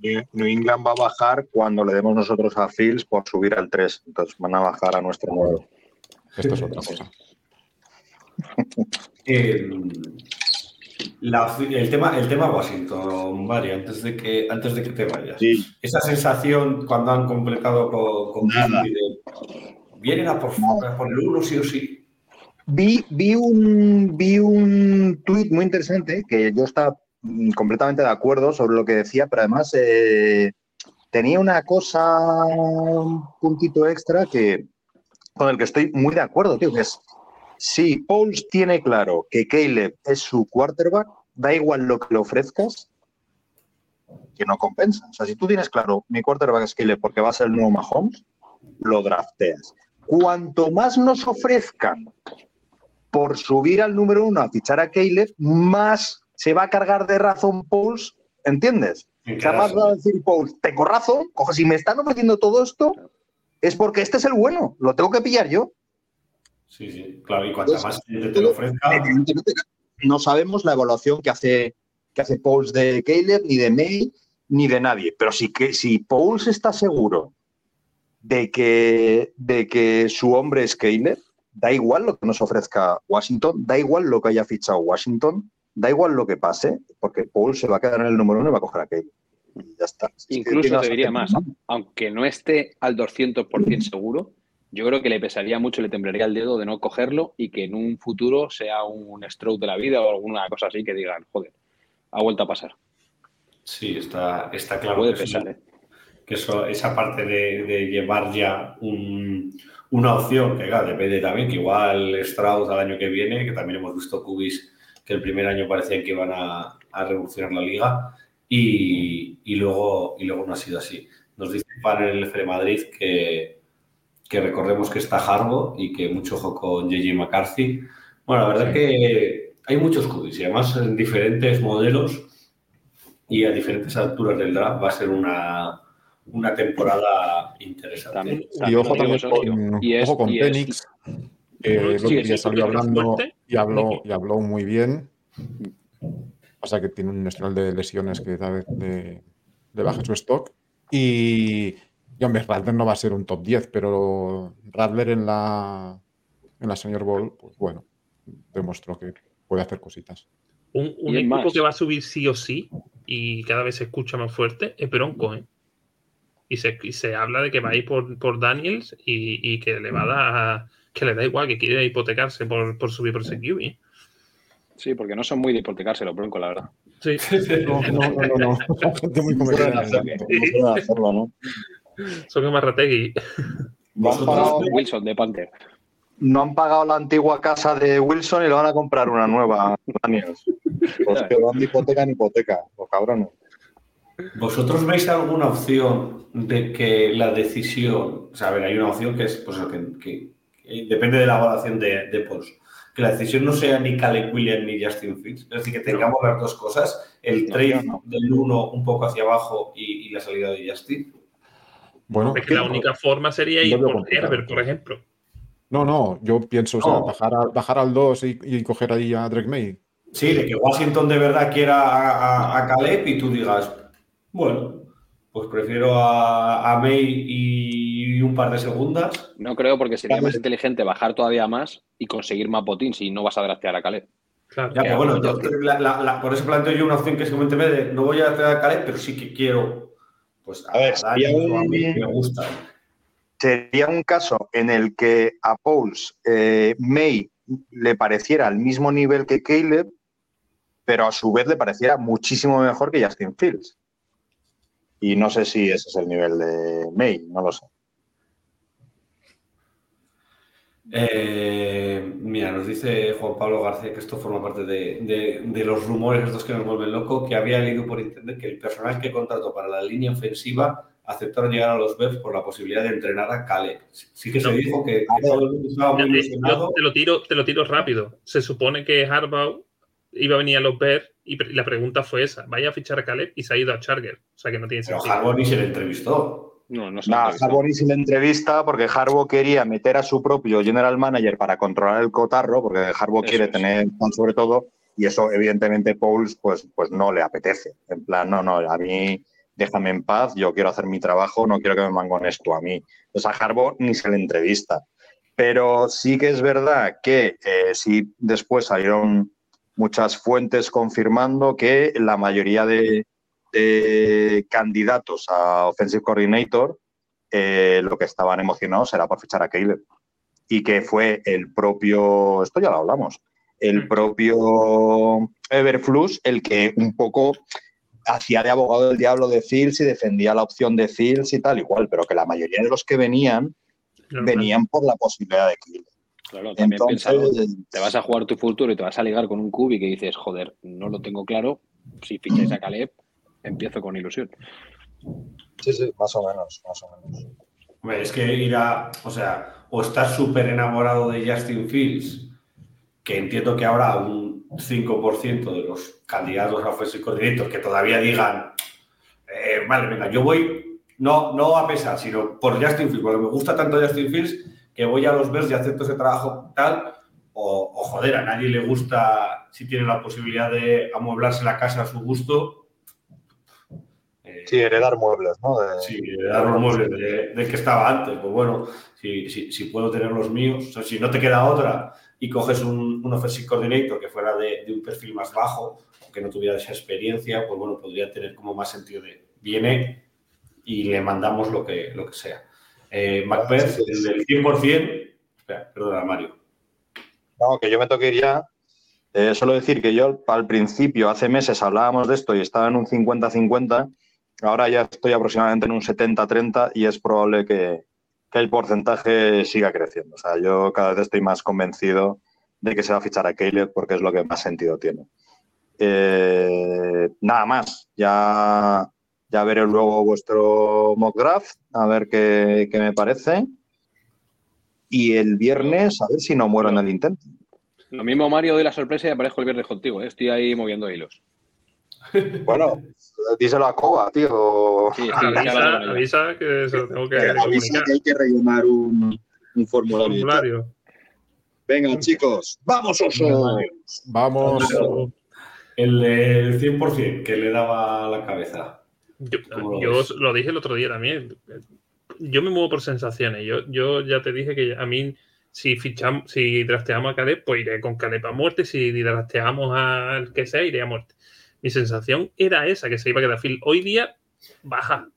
New England va a bajar cuando le demos nosotros a Fields por subir al 3. Entonces van a bajar a nuestro modo. Esto es otra cosa. el, tema, el tema Washington, Mario, antes de que, antes de que te vayas. Esa sensación cuando han completado con, vienen a por, por el uno sí o sí. Vi, vi un vi un tuit muy interesante que yo estaba completamente de acuerdo sobre lo que decía, pero además eh, tenía una cosa, un puntito extra que con el que estoy muy de acuerdo, tío, que es Si Pauls tiene claro que Caleb es su quarterback, da igual lo que le ofrezcas, que no compensa. O sea, si tú tienes claro, mi quarterback es Caleb porque va a ser el nuevo Mahomes, lo drafteas. Cuanto más nos ofrezcan por subir al número uno a fichar a Caleb, más se va a cargar de razón Pauls, ¿entiendes? O sea, más va a decir Pauls, tengo razón, coge, si me están ofreciendo todo esto, es porque este es el bueno, lo tengo que pillar yo. Sí, sí, claro, y cuanto más te lo ofrezca. No sabemos la evaluación que hace, que hace Pauls de Caleb, ni de May, ni de nadie. Pero sí que si Pauls está seguro de que, de que su hombre es Caleb, da igual lo que nos ofrezca Washington, da igual lo que haya fichado Washington, da igual lo que pase, porque Paul se va a quedar en el número uno y va a coger a Caleb. Y ya está. Incluso te diría más, aunque no esté al 200% seguro, yo creo que le pesaría mucho, le temblaría el dedo de no cogerlo y que en un futuro sea un stroke de la vida o alguna cosa así que digan, joder, ha vuelto a pasar. Sí, está, está claro. Puede que pesar, ¿eh? que eso, esa parte de, llevar ya una opción, que claro, depende también, que igual Strauss al año que viene, que también hemos visto Cubis que el primer año parecían que iban a, revolucionar la liga y, luego, y luego no ha sido así. Nos dice Pan en el F de Madrid que, que recordemos que está Harbo y que mucho ojo con JJ McCarthy. Bueno, la verdad que hay muchos Cubis y además en diferentes modelos y a diferentes alturas del draft va a ser una, una temporada interesante. y ojo también con, y ojo con Penix, que sí, ya salió hablando y habló, y habló muy bien. Pasa que tiene un historial de lesiones que da de, de baja su stock. Y, y hombre, Radler no va a ser un top 10, pero Radler en la, en la Senior Bowl, pues bueno, demostró que puede hacer cositas. Un, un equipo que va a subir sí o sí y cada vez se escucha más fuerte es Bronco, ¿eh? y se, se habla de que va a ir por, por Daniels y, que le va a dar, que le da igual, que quiere hipotecarse por, por subir por ese QB. Sí, porque no son muy de hipotecarse los broncos, la verdad. Sí. No, no, no, no. Gente muy No hacerlo, ¿no? Son como Marrategui. Wilson de Panther. No han pagado la antigua casa de Wilson y le van a comprar una nueva, Daniels. Pues que van de hipoteca en hipoteca, los cabrones. ¿Vosotros veis alguna opción de que la decisión, o sea, a ver, hay una opción que es, pues, que, depende de la evaluación de, de que la decisión no sea ni Caleb Williams ni Justin Fields, es decir, que tengamos las dos cosas, el trade del uno un poco hacia abajo y, la salida de Justin? Bueno, es que la única forma sería ir por Herbert, por ejemplo. No, no, yo pienso, o sea, bajar, bajar al 2 y, coger ahí a Drake May. Sí, de que Washington de verdad quiera a, a Caleb y tú digas, bueno, pues prefiero a, May y un par de segundas. No creo, porque sería más inteligente bajar todavía más y conseguir más botín si no vas a draftear a Caleb. Claro, ya, pero bueno, por eso planteo yo una opción que es que de no voy a draftear a Caleb, pero sí que quiero pues a, ver, sería un, me gusta. Sería un caso en el que a Pauls eh, May le pareciera al mismo nivel que Caleb, pero a su vez le pareciera muchísimo mejor que Justin Fields. Y no sé si ese es el nivel de May, no lo sé. Eh, mira, nos dice Juan Pablo García que esto forma parte de, los rumores estos que nos vuelven loco, que había leído por internet que el personal que contrató para la línea ofensiva aceptaron llegar a los Bears por la posibilidad de entrenar a Caleb. Sí que se dijo que, todo el mundo estaba muy Yo te lo, tiro, te lo tiro rápido. Se supone que Harbaugh iba a venir a los Bears y la pregunta fue esa, vaya a fichar a Caleb y se ha ido a Charger. O sea que no tiene Pero sentido. ni se le entrevistó. No, no nah, ni se le entrevista porque Harbaugh quería meter a su propio general manager para controlar el cotarro, porque Harbaugh quiere tener sobre todo, y eso evidentemente Pauls pues, pues no le apetece. En plan, no, no, a mí déjame en paz, yo quiero hacer mi trabajo, no quiero que me mangon esto a mí. Entonces a Harbaugh ni se le entrevista. Pero sí que es verdad que eh, si después salieron muchas fuentes confirmando que la mayoría de, candidatos a Offensive Coordinator eh, lo que estaban emocionados era por fichar a Caleb. Y que fue el propio, esto ya lo hablamos, el mm. propio Everflux el que un poco hacía de abogado del diablo de Fields y defendía la opción de Fields y tal, igual, pero que la mayoría de los que venían venían por la posibilidad de Caleb. Claro, también Entonces, te vas a jugar tu futuro y te vas a ligar con un cubi que dices, joder, no lo tengo claro. Si ficháis a Caleb, empiezo con ilusión. Sí, sí, más o menos, más o menos. Es que irá, o sea, o estás súper enamorado de Justin Fields, que entiendo que habrá un 5% de los candidatos a Offensive Coordinator que todavía digan, eh, vale, venga, yo voy, no, no a pesar, sino por Justin Fields, porque me gusta tanto Justin Fields que voy a los Bears y acepto ese trabajo tal, o, o joder, a nadie le gusta si tiene la posibilidad de amueblarse la casa a su gusto, Sí, heredar muebles, ¿no? sí, heredar los muebles de, que estaba antes. Pues bueno, si, si, puedo tener los míos, o si no te queda otra y coges un, un offensive coordinator que fuera de, un perfil más bajo, que no tuviera esa experiencia, pues bueno, podría tener como más sentido de viene y le mandamos lo que, lo que sea. Eh, Macbeth, el del 100%, espera, perdona, Mario. No, que yo me toque ya. Eh, solo decir que yo al principio, hace meses, hablábamos de esto y estaba en un 50-50 Ahora ya estoy aproximadamente en un 70-30 y es probable que, el porcentaje siga creciendo. O sea, yo cada vez estoy más convencido de que se va a fichar a Caleb porque es lo que más sentido tiene. Eh, nada más, ya, ya veré luego vuestro mock draft, a ver qué, me parece. Y el viernes, a ver si no muero en el intento. Lo mismo, Mario, de la sorpresa y aparezco el viernes contigo. ¿eh? Estoy ahí moviendo hilos. Bueno, díselo a Coba, tío. Sí, avisa, que eso tengo que, avisa que hay que rellenar un, formulario. Venga, chicos, vamos, oso. Vamos. El, el 100% que le daba la cabeza. Yo, yo lo dije el otro día también. Yo me muevo por sensaciones. Yo, yo ya te dije que a mí, si fichamos, si drafteamos a Caleb, pues iré con Caleb a muerte. Si drafteamos al que sea, iré a muerte mi sensación era esa, que se iba a quedar Phil. Hoy día baja,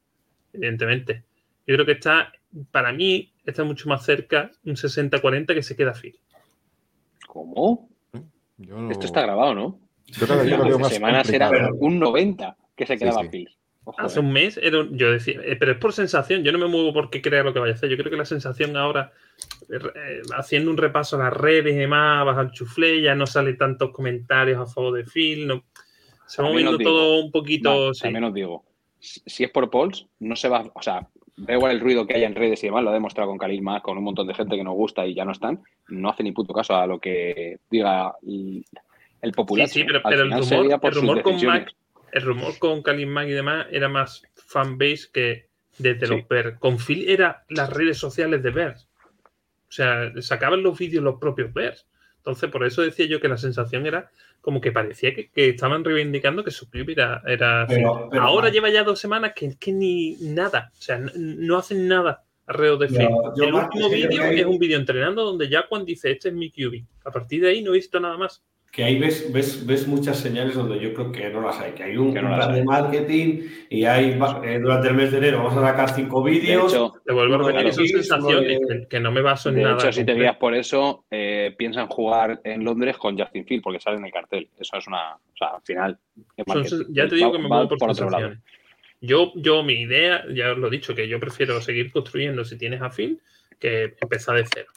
evidentemente. Yo creo que está, para mí, está mucho más cerca un 60-40 que se queda Phil. ¿Cómo? Esto está grabado, ¿no? Yo creo que yo más semanas era un 90 que se quedaba Phil. Hace un mes era, yo decía, eh, pero es por sensación, yo no me muevo porque crea lo que vaya a hacer. Yo creo que la sensación ahora, eh, haciendo un repaso a las redes y demás, baja el chuflé, ya no salen tantos comentarios a favor de Phil, no, se va moviendo todo un poquito. sí. También os digo, si es por polls, no se va. O sea, da igual el ruido que haya en redes y demás, lo ha demostrado con Mack, con un montón de gente que nos gusta y ya no están. No hace ni puto caso a lo que diga el, popular. Sí, sí, pero, el, rumor, con Mac, el rumor con Mack y demás era más fanbase que desde los Bears. Con Phil era las redes sociales de Bears. O sea, sacaban los vídeos los propios Bears. Entonces, por eso decía yo que la sensación era como que parecía que, estaban reivindicando que su club era. era Ahora lleva ya dos semanas que es que ni nada, o sea, no, hacen nada alrededor de Phil. El último vídeo es un vídeo entrenando donde Jaquan dice: Este es mi QB. A partir de ahí no he visto nada más que ahí ves, ves, ves muchas señales donde yo creo que no las hay, que hay un plan de marketing y hay eh, durante el mes de enero vamos a sacar cinco vídeos. te vuelvo a repetir esas sensaciones que, no me baso en de nada. Hecho, si te guías por eso, eh, piensan jugar en Londres con Justin Field porque sale en el cartel. Eso es una, o sea, al final. ya te digo que me muevo por, por sensaciones. Yo, yo, mi idea, ya os lo he dicho, que yo prefiero seguir construyendo si tienes a Phil que empezar de cero.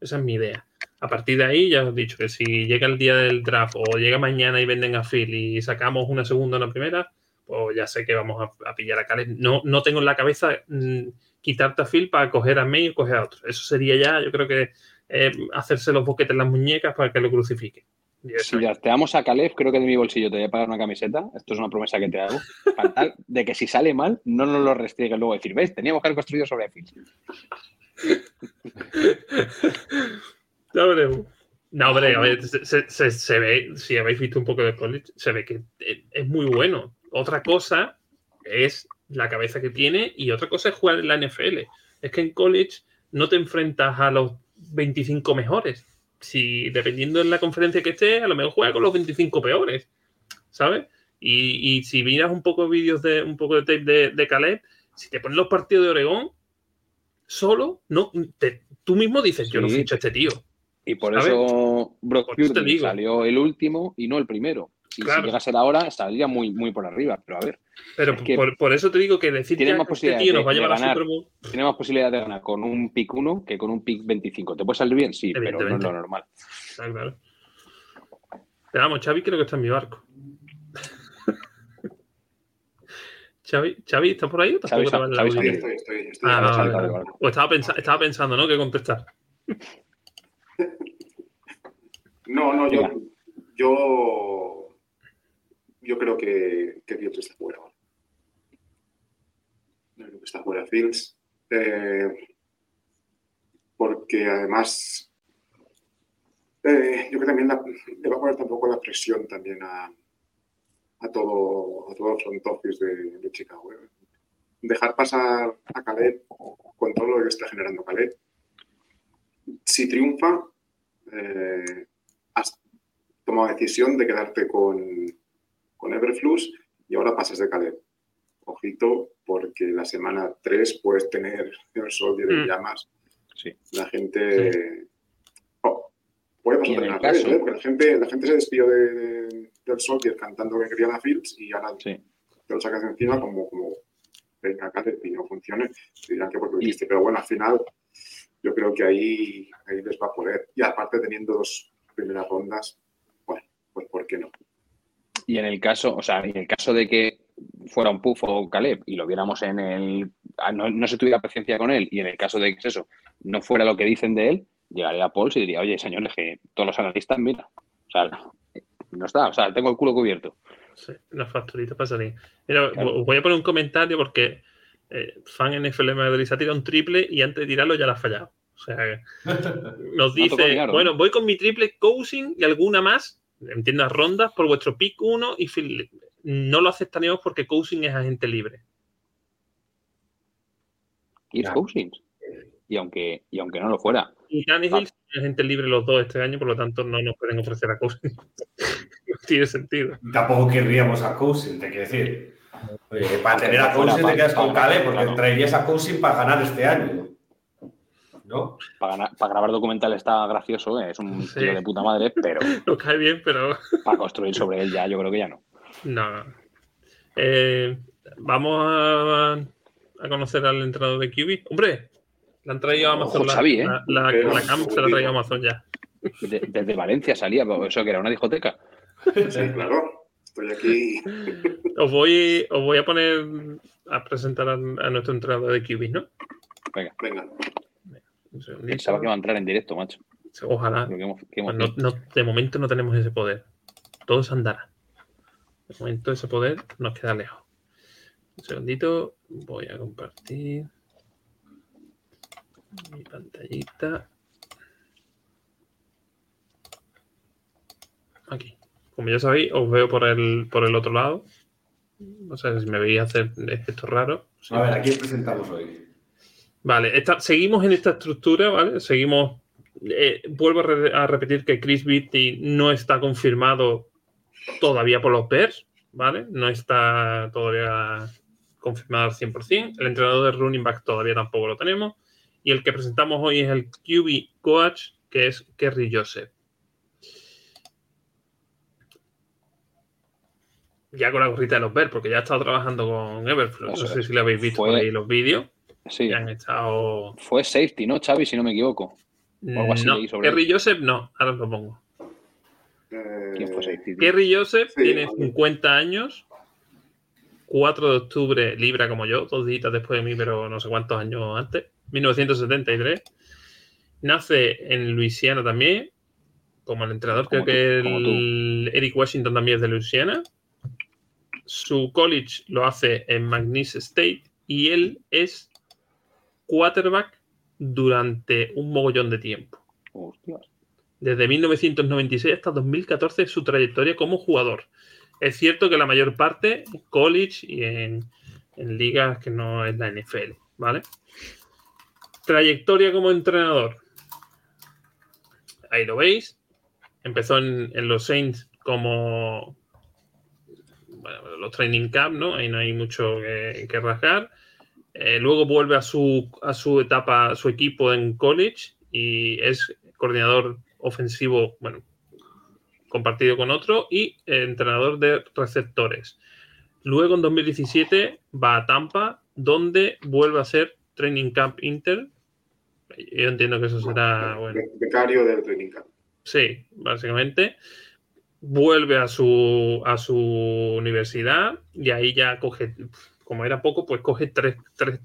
Esa es mi idea. A partir de ahí, ya os he dicho que si llega el día del draft o llega mañana y venden a Phil y sacamos una segunda o una primera, pues ya sé que vamos a, pillar a Cales. No, no tengo en la cabeza mm, quitarte a Phil para coger a May y coger a otro. Eso sería ya, yo creo que eh, hacerse los boquetes en las muñecas para que lo crucifique. Si te damos a Caleb, creo que de mi bolsillo te voy a pagar una camiseta. Esto es una promesa que te hago. de que si sale mal, no nos lo restriegues luego. Decir, ¿ves? Teníamos que haber construido sobre Phil. No, hombre, a ver, se, ve, si habéis visto un poco de college, se ve que es muy bueno. Otra cosa es la cabeza que tiene y otra cosa es jugar en la NFL. Es que en college no te enfrentas a los 25 mejores. Si dependiendo de la conferencia que estés, a lo mejor juega con los 25 peores, ¿sabes? Y, si miras un poco de vídeos de un poco de tape de, de Caleb, si te pones los partidos de Oregón, solo, no, tú mismo dices, yo no ficho a este tío. Y por eso Brock Purdy salió el último y no el primero. Y si llega a ser ahora, estaría muy, muy por arriba. Pero a ver. Pero por, eso te digo que decir que este tío nos va a llevar a Super Bowl. Tiene más posibilidad de ganar con un pick 1 que con un pick 25. ¿Te puede salir bien? Sí, pero no es lo normal. claro. Pero vamos, Xavi creo que está en mi barco. Xavi, Xavi, ¿está por ahí? ¿O Xavi, Xavi, estoy, estoy, estoy, estoy ah, O estaba, estaba pensando, ¿no? ¿Qué contestar? No, no, yo, yo, yo creo que, que Fields está fuera. Yo creo que está fuera Fields. Eh, porque además eh, yo creo que también le va a poner tampoco la presión también a, a todo, a todo el front office de, Chicago. ¿eh? Dejar pasar a Caleb con todo lo que está generando Caleb. Si triunfa, eh, has tomado decisión de quedarte con, con Everflux y ahora pasas de Caleb. Ojito, porque la semana 3 puedes tener el sol de mm. llamas. Sí. La gente... Oh, puede pasar en caso... ¿eh? porque la gente, la gente se despidió de, del Soldier cantando que querían a Fields y ahora te lo sacas de encima como, como venga, Caleb y no funcione. Dirán que porque lo Pero bueno, al final yo creo que ahí, ahí les va a poder. Y aparte teniendo dos primeras rondas, bueno, pues ¿por qué no? Y en el caso, o sea, en el caso de que fuera un Puff o Caleb y lo viéramos en el. Ah, no, se tuviera paciencia con él, y en el caso de que eso no fuera lo que dicen de él, llegaría a Paul y diría, oye, señores, que todos los analistas, mira, o sea, no está, o sea, tengo el culo cubierto. Sí, una facturita para salir. Mira, voy a poner un comentario porque eh, fan NFL Madrid se ha tirado un triple y antes de tirarlo ya lo ha fallado. O sea, nos dice, bueno, voy con mi triple Cousin y alguna más, entiendo las rondas, por vuestro pick 1 y no lo aceptaríamos porque Cousin es agente libre. Y es Cousin. Y aunque, y aunque no lo fuera. Y Tannehill es agente libre los dos este año, por lo tanto no nos pueden ofrecer a Cousin. no tiene sentido. Tampoco querríamos a Cousin, te quiero decir. Para tener a Cousin te quedas con Cale, porque traerías a Cousin para ganar este año. ¿no? Para, grabar documental está gracioso, ¿eh? es un tío de puta madre, pero. no cae bien, pero. para construir sobre él ya, yo creo que ya no. No. Eh, vamos a, conocer al entrenador de QB. Hombre, la han traído a Amazon. la, ¿eh? la, la, camp se la ha traído a Amazon ya. desde Valencia salía, eso que era una discoteca. Sí, claro. Estoy aquí. Os voy, os voy a poner a presentar a, nuestro entrenador de QB, ¿no? Venga. Venga. Pensaba que iba a entrar en directo, macho. Ojalá. de momento no tenemos ese poder. Todo se andará. De momento ese poder nos queda lejos. Un segundito. Voy a compartir mi pantallita. Aquí. Como ya sabéis, os veo por el, por el otro lado. No sé si me veis hacer efectos raros. A ver, ¿a quién presentamos hoy? Vale, seguimos en esta estructura, ¿vale? Seguimos. Eh, vuelvo a, repetir que Chris Beatty no está confirmado todavía por los Bears, ¿vale? No está todavía confirmado al 100%. El entrenador de running back todavía tampoco lo tenemos. Y el que presentamos hoy es el QB coach, que es Kerry Joseph. Ya con la gorrita de los Bears, porque ya ha estado trabajando con Everflow. No sé si le habéis visto ahí los vídeos. Sí. han estado. Fue safety, ¿no, Xavi? Si no me equivoco. no, Kerry Joseph no, ahora lo pongo. Eh, ¿Quién fue safety? Kerry Joseph tiene 50 años. 4 de octubre, libra como yo, dos días después de mí, pero no sé cuántos años antes. 1973. Nace en Luisiana también, como el entrenador. Creo que el Eric Washington también es de Luisiana. Su college lo hace en McNeese State y él es quarterback durante un mogollón de tiempo. Desde 1996 hasta 2014 su trayectoria como jugador. Es cierto que la mayor parte en college y en, ligas que no es la NFL, ¿vale? Trayectoria como entrenador. Ahí lo veis. Empezó en, los Saints como los training camp, ¿no? Ahí no hay mucho que, que rasgar. Eh, luego vuelve a su, a su etapa, a su equipo en college y es coordinador ofensivo, bueno, compartido con otro y entrenador de receptores. Luego en 2017 va a Tampa, donde vuelve a ser Training Camp Inter. Yo entiendo que eso será. Bueno, becario del Training Camp. Sí, básicamente. Vuelve a su, a su universidad y ahí ya coge, como era poco, pues coge tres,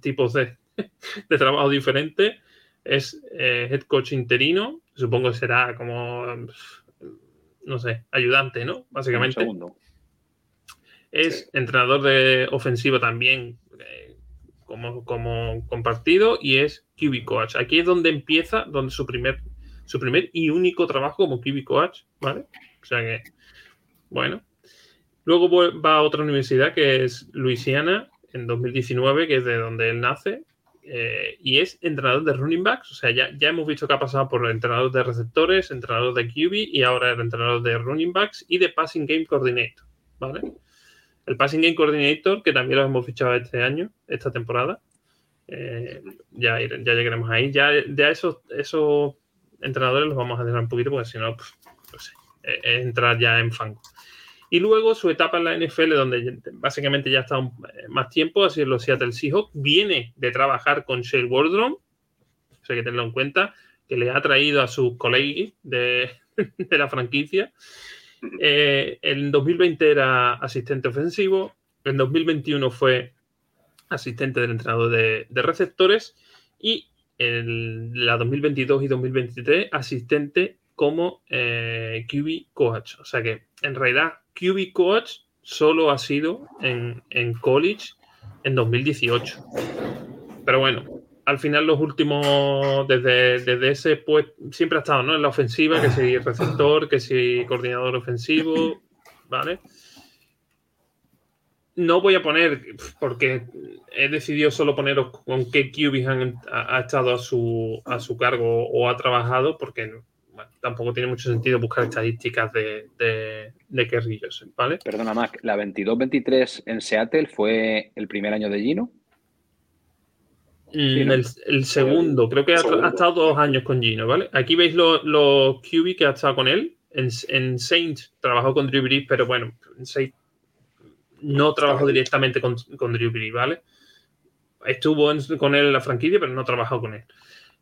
tipos de, de trabajo diferentes. Es eh, head coach interino, supongo que será como, no sé, ayudante, ¿no? Básicamente. Es entrenador de ofensivo también, eh, como, como compartido, y es QB coach. Aquí es donde empieza, donde su primer, su primer y único trabajo como QB coach, ¿vale? O sea que, bueno. Luego va a otra universidad que es Luisiana en 2019, que es de donde él nace, eh, y es entrenador de running backs. O sea, ya, ya hemos visto que ha pasado por entrenador de receptores, entrenador de QB y ahora el entrenador de running backs y de passing game coordinator. ¿Vale? El passing game coordinator, que también lo hemos fichado este año, esta temporada. Eh, ya, ya llegaremos ahí. Ya, ya esos, esos entrenadores los vamos a dejar un poquito porque si no, pues, pues es entrar ya en fango. Y luego su etapa en la NFL, donde básicamente ya está más tiempo, así los Seattle Seahawks, viene de trabajar con Shale Wardrom, o sea que tenerlo en cuenta, que le ha traído a sus colegas de, la franquicia. Eh, en 2020 era asistente ofensivo, en 2021 fue asistente del entrenador de, receptores y en la 2022 y 2023 asistente como eh, QB coach. O sea que en realidad QB coach solo ha sido en, college en 2018. Pero bueno, al final los últimos, desde, desde ese, pues siempre ha estado ¿no? en la ofensiva, que si receptor, que si coordinador ofensivo, ¿vale? No voy a poner, porque he decidido solo poneros con qué QB ha, estado a su, a su cargo o ha trabajado, porque tampoco tiene mucho sentido buscar estadísticas de, de, de ¿vale? Perdona, Mac, ¿la 22-23 en Seattle fue el primer año de Gino? Mm, el, segundo, creo que ha, estado dos años con Gino, ¿vale? Aquí veis los, los QB que ha estado con él. En, en Saints trabajó con Drew Brees, pero bueno, en Saints no trabajó directamente con, con Drew Brees, ¿vale? Estuvo con él en la franquicia, pero no trabajó con él.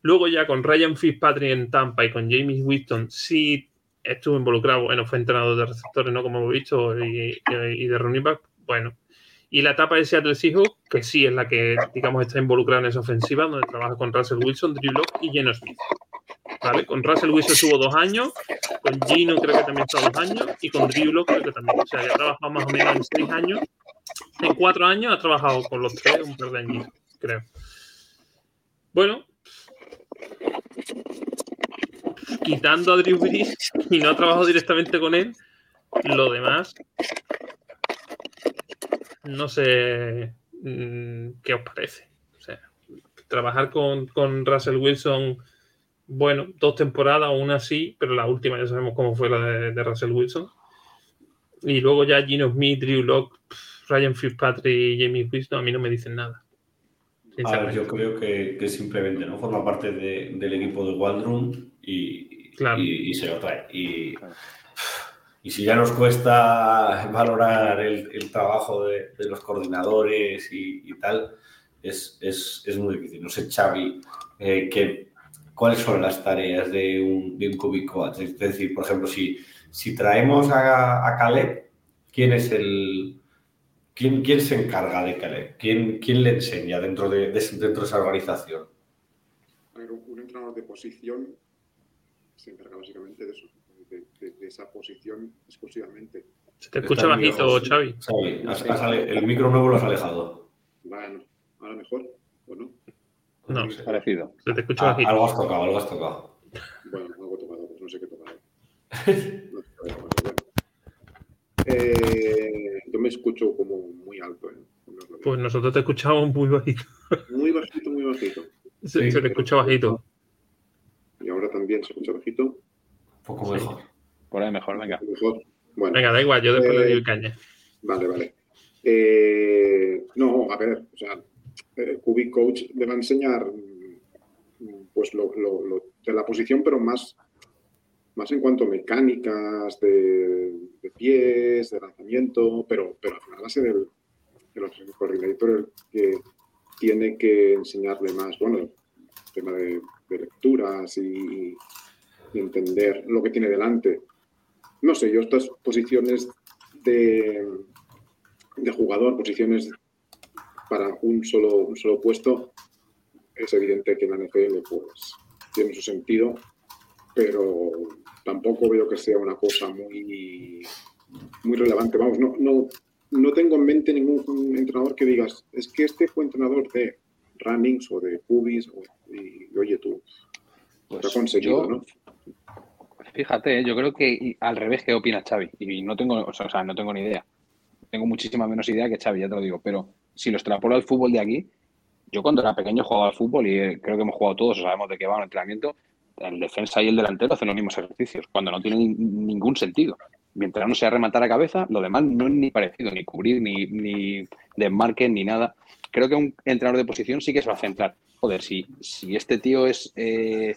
Luego ya con Ryan Fitzpatrick en Tampa y con James Winston sí estuvo involucrado, bueno, fue entrenador de receptores, ¿no? Como hemos visto, y, de running back, bueno. Y la etapa de Seattle Seahawks, que sí es la que, digamos, está involucrada en esa ofensiva, donde trabaja con Russell Wilson, Drew Locke y Geno Smith. ¿Vale? Con Russell Wilson estuvo dos años, con Gino creo que también estuvo dos años, y con Drew Locke creo que también. O sea, ha trabajado más o menos en seis años. En cuatro años ha trabajado con los tres, un par de años, creo. Bueno, quitando a Drew Brees y no trabajo directamente con él, lo demás, no sé mm, qué os parece. O sea, trabajar con, Russell Wilson, bueno, dos temporadas, una sí, pero la última ya sabemos cómo fue la de, Russell Wilson. Y luego ya Gino Smith, Drew Locke, Ryan Fitzpatrick y Jamie Winston a mí no me dicen nada. A ver, yo creo que, simplemente no forma parte del equipo de Waldron y, y, se lo trae. Y, y, si ya nos cuesta valorar el, trabajo de, los coordinadores y, tal, es, muy difícil. No sé, Xavi, eh, ¿cuáles son las tareas de un, de un Es decir, por ejemplo, si, si traemos a, a Caleb, ¿quién es el, ¿Quién, se encarga de Caleb? ¿Quién, ¿Quién le enseña dentro de, dentro de esa organización? un entrenador de posición se encarga básicamente de eso, de, esa posición exclusivamente. Se te escucha bajito, Xavi. Xavi, el micro nuevo lo has alejado. Bueno, ahora mejor, ¿o no? No, es parecido. Se te escucha ah, bajito. Algo has tocado, algo has tocado. Bueno, algo he tocado, pues no sé qué tocar. Eh, yo me escucho como muy alto. ¿eh? pues nosotros te escuchamos muy bajito. Muy bajito, muy bajito. Se, te escucha bajito. Y ahora también se escucha bajito. Un poco mejor. Por ahí mejor, venga. Mejor. Bueno, venga, da igual, yo después le doy caña. Vale, vale. Eh, no, a ver, o sea, el Cubic Coach le va a enseñar pues lo, lo, de la posición, pero más más en cuanto a mecánicas de, pies, de lanzamiento, pero, pero al final va a ser el, el coordinador que tiene que enseñarle más, bueno, el tema de, lecturas y, entender lo que tiene delante. No sé, yo estas posiciones de, de jugador, posiciones para un solo, un solo puesto, es evidente que en la NFL pues, tiene su sentido, pero tampoco veo que sea una cosa muy, muy relevante. Vamos, no, no, no tengo en mente ningún entrenador que digas, es que este fue entrenador de runnings o de cubis, y, oye tú, pues lo conseguido, ¿no? Fíjate, yo creo que al revés que opina Xavi, y no tengo, o sea, no tengo ni idea. Tengo muchísima menos idea que Xavi, ya te lo digo, pero si lo extrapolo al fútbol de aquí, yo cuando era pequeño jugaba al fútbol y eh, creo que hemos jugado todos, o sabemos de qué va un entrenamiento, el defensa y el delantero hacen los mismos ejercicios, cuando no tienen ningún sentido. Mientras no sea rematar a cabeza, lo demás no es ni parecido, ni cubrir, ni, ni desmarque, ni nada. Creo que un entrenador de posición sí que se va a centrar. Joder, si, si este tío es eh,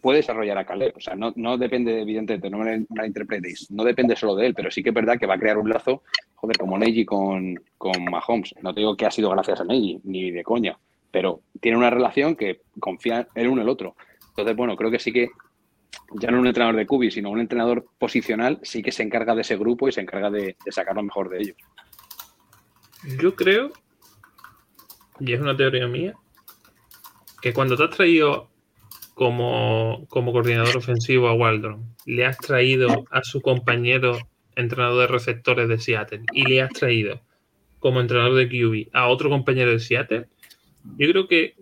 puede desarrollar a Caleb. O sea, no, no depende, evidentemente, no me interpretéis, no depende solo de él, pero sí que es verdad que va a crear un lazo, joder, como Neji con, con Mahomes. No digo que ha sido gracias a Neji, ni de coña, pero tiene una relación que confía el uno en el otro. Entonces, bueno, creo que sí que ya no un entrenador de cubi, sino un entrenador posicional, sí que se encarga de ese grupo y se encarga de, sacar lo mejor de ellos. Yo creo, y es una teoría mía, que cuando te has traído como, como coordinador ofensivo a Waldron, le has traído a su compañero entrenador de receptores de Seattle y le has traído como entrenador de QB a otro compañero de Seattle, yo creo que,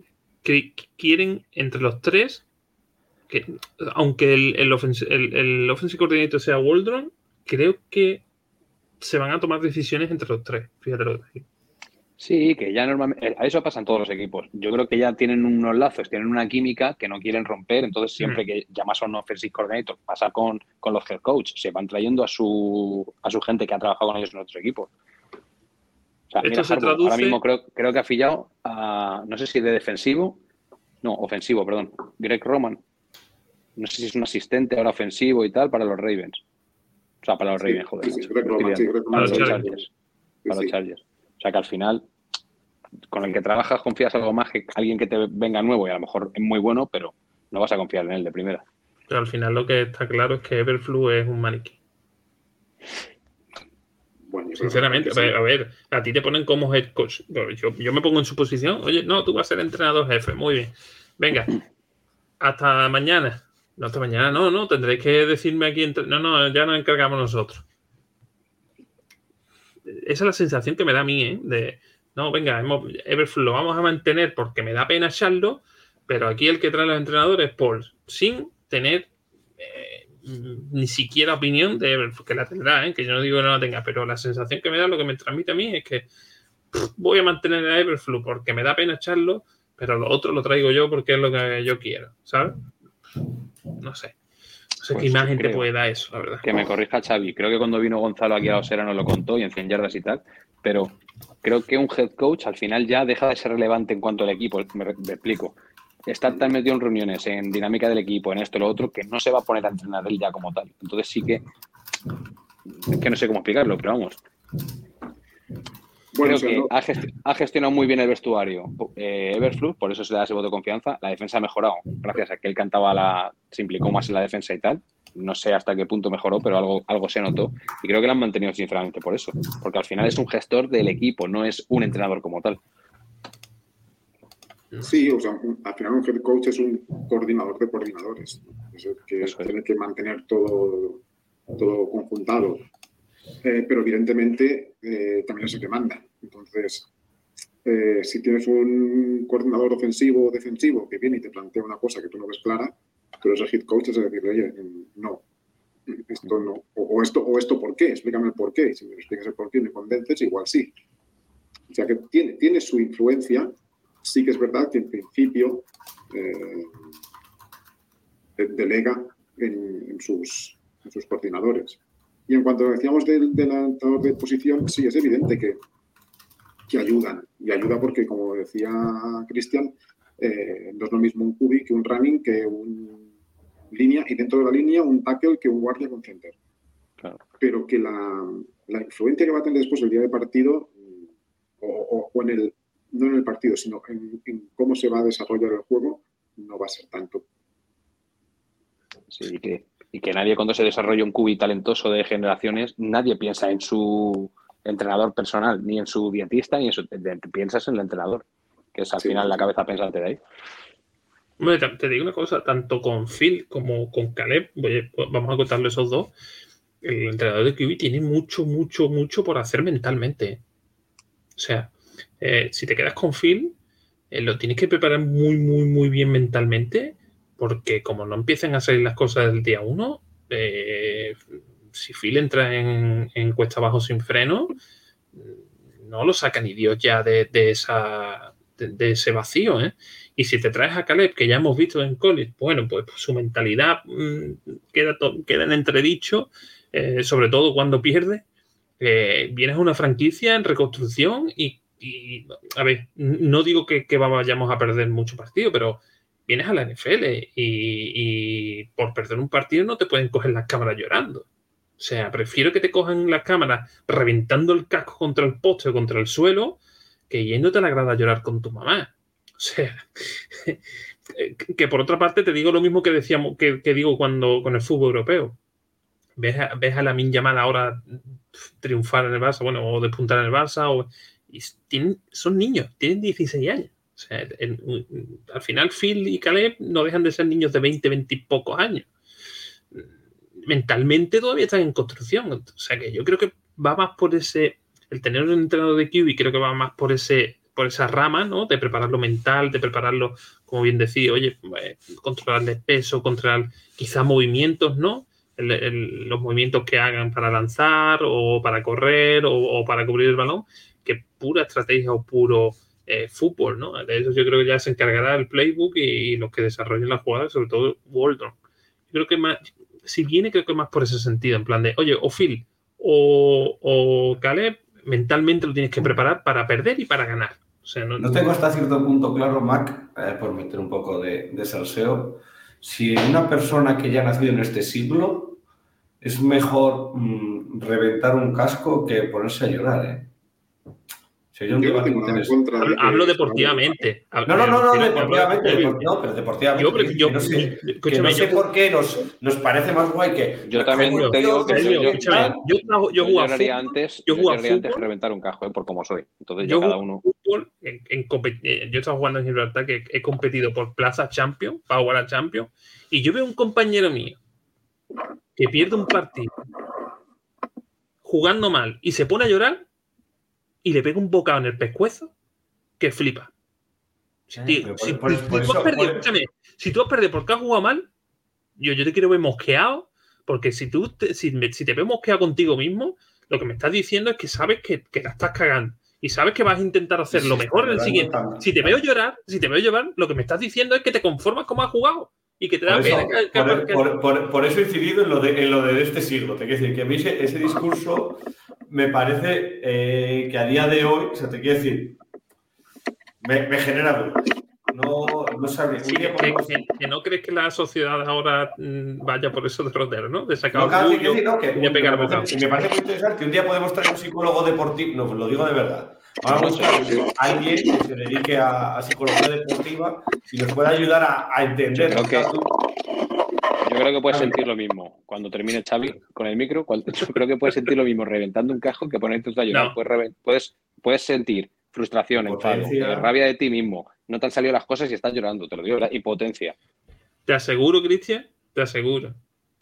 quieren entre los tres, que aunque el, el, el, offensive coordinator sea Waldron, creo que se van a tomar decisiones entre los tres. Fíjate lo que digo. Sí, que ya normalmente, eh, a eso pasa en todos los equipos. Yo creo que ya tienen unos lazos, tienen una química que no quieren romper, entonces siempre mm. que llamas a un offensive coordinator, pasa con, con los head coach, se van trayendo a su, a su gente que ha trabajado con ellos en otros equipos. O sea, se traduce... ahora mismo creo, creo que ha fillado a, no sé si de defensivo, no, ofensivo, perdón, Greg Roman. No sé si es un asistente ahora ofensivo y tal para los Ravens. O sea, para los Ravens, joder. para los Chargers. Para los Chargers. O sea que al final con el que trabajas confías algo más que alguien que te venga nuevo y a lo mejor es muy bueno, pero no vas a confiar en él de primera. Pero al final lo que está claro es que Everflu es un maniquí. Sinceramente, a ver, a ti te ponen como head coach. Yo, me pongo en su posición. Oye, no, tú vas a ser entrenador jefe. Muy bien. Venga, hasta mañana. No, hasta mañana, no, no. Tendréis que decirme aquí. No, no, ya nos encargamos nosotros. Esa es la sensación que me da a mí, ¿eh? De, no, venga, Everflow lo vamos a mantener porque me da pena echarlo, pero aquí el que trae los entrenadores es Paul, sin tener eh, ni siquiera opinión de Everflow, que la tendrá, ¿eh? que yo no digo que no la tenga, pero la sensación que me da, lo que me transmite a mí es que voy a mantener a Everflow porque me da pena echarlo, pero lo otro lo traigo yo porque es lo que yo quiero, ¿sabes? No sé. No sé qué pues imagen te puede dar eso, la verdad. Que me corrija Xavi. Creo que cuando vino Gonzalo aquí a Osera nos lo contó y en 100 yardas y tal, pero creo que un head coach al final ya deja de ser relevante en cuanto al equipo. Me, explico. Está tan metido en reuniones, en dinámica del equipo, en esto, lo otro, que no se va a poner a entrenar él ya como tal. Entonces sí que. Es que no sé cómo explicarlo, pero vamos. Creo que ha, gestionado muy bien el vestuario eh, Everflux, por eso se le da ese voto de confianza. La defensa ha mejorado gracias a que él cantaba la. se implicó más en la defensa y tal no sé hasta qué punto mejoró, pero algo, algo se notó. Y creo que lo han mantenido sinceramente por eso. Porque al final es un gestor del equipo, no es un entrenador como tal. Sí, o sea, al final un head coach es un coordinador de coordinadores. Es el que tiene que mantener todo, todo conjuntado. Eh, pero evidentemente eh, también es el que manda. Entonces, eh, si tienes un coordinador ofensivo o defensivo que viene y te plantea una cosa que tú no ves clara, pero ese head coach es decir, oye, no, esto no, o, esto, o esto por qué, explícame el por qué, y si me explicas el por qué y me convences, igual sí. O sea que tiene, tiene su influencia, sí que es verdad que en principio delega en, sus coordinadores. Y en cuanto decíamos del, del lanzador de posición, sí, es evidente que, que ayudan. Y ayuda porque, como decía Cristian, eh, no es lo mismo un cubi que un running, que un línea y dentro de la línea un tackle que un guardia con center. Pero que la, la, influencia que va a tener después el día de partido, o, o, en el, no en el partido, sino en, en, cómo se va a desarrollar el juego, no va a ser tanto. Sí, que, y que nadie cuando se desarrolla un cubi talentoso de generaciones, nadie piensa en su entrenador personal, ni en su dietista, ni en su... Piensas en el entrenador, que es al final la cabeza pensante de ahí. te, digo una cosa, tanto con Phil como con Caleb, vamos a contarle esos dos, el entrenador de QB tiene mucho, mucho, mucho por hacer mentalmente. O sea, eh, si te quedas con Phil, eh, lo tienes que preparar muy, muy, muy bien mentalmente, porque como no empiecen a salir las cosas del día uno, eh, si Phil entra en, cuesta abajo sin freno, no lo saca ni Dios ya de, esa, de, ese vacío. ¿eh? Y si te traes a Caleb, que ya hemos visto en college, bueno, pues, su mentalidad mm, queda, queda en entredicho, eh, sobre todo cuando pierde. Eh, vienes a una franquicia en reconstrucción y, a ver, no digo que, que, vayamos a perder mucho partido, pero vienes a la NFL y, por perder un partido no te pueden coger las cámaras llorando. O sea, prefiero que te cojan la cámara reventando el casco contra el poste o contra el suelo que yéndote a la grada llorar con tu mamá. O sea, que por otra parte te digo lo mismo que decíamos, que, digo cuando con el fútbol europeo. Ves a, ves a la Min llamada ahora triunfar en el Barça, bueno, o despuntar en el Barça, o, son niños, tienen 16 años. Al final Phil y Caleb no dejan de ser niños de 20, 20 y pocos años mentalmente todavía están en construcción. O sea que yo creo que va más por ese, el tener un entrenador de QB creo que va más por ese, por esa rama, ¿no? De prepararlo mental, de prepararlo, como bien decía, oye, eh, controlarle peso, controlar quizá movimientos, ¿no? los movimientos que hagan para lanzar o para correr o, para cubrir el balón, que pura estrategia o puro eh, fútbol, ¿no? De eso yo creo que ya se encargará el playbook y, los que desarrollen las jugadas, sobre todo Waldron. Yo creo que más, si viene, creo que más por ese sentido, en plan de, oye, o Phil o, o Caleb, mentalmente lo tienes que preparar para perder y para ganar. O sea, no, tengo hasta cierto punto claro, Mac, eh, por meter un poco de, de salseo, si una persona que ya ha nacido en este siglo es mejor mm, reventar un casco que ponerse a llorar, ¿eh? Hablo deportivamente. No, no, no, no, deportivamente. No, pero deportivamente. Yo, no sé, no sé por qué nos, nos, parece más guay que. Yo también te digo que yo, yo, yo, jugaría antes, yo jugaría antes que reventar un cajo, ¿eh? por como soy. Entonces yo cada uno. en, en, eh, yo estaba jugando en Gibraltar que he competido por Plaza Champion, para jugar a Champion, y yo veo un compañero mío que pierde un partido jugando mal y se pone a llorar y le pega un bocado en el pescuezo que flipa. si, tú has perdido, si tú has perdido porque has jugado mal, yo, yo te quiero ver mosqueado, porque si tú te, si, te veo mosqueado contigo mismo, lo que me estás diciendo es que sabes que, que la estás cagando y sabes que vas a intentar hacer lo mejor en el siguiente. Si te veo llorar, si te veo llorar, lo que me estás diciendo es que te conformas como has jugado y que te da por, por, por, eso he incidido en lo de, en lo de este siglo. Te quiero decir que a mí ese discurso me parece eh, que a día de hoy, o sea, te quiero decir, me, genera dudas. No, no sabría. que, no crees que la sociedad ahora mm, vaya por eso de rodero, ¿no? De sacar no, y de pegar me, parece, me parece muy interesante que un día podemos traer un psicólogo deportivo, no, lo digo de verdad. Vamos a alguien que se dedique a, psicología deportiva y nos pueda ayudar a, a entender. Yo creo que, yo creo que puedes sentir lo mismo cuando termine Xavi con el micro. Yo creo que puedes sentir lo mismo reventando un cajo que ponerte a llorar. Puedes, puedes, sentir frustración, enfado, rabia de ti mismo. No te han salido las cosas y estás llorando, te lo digo, y potencia. Te aseguro, Cristian, te aseguro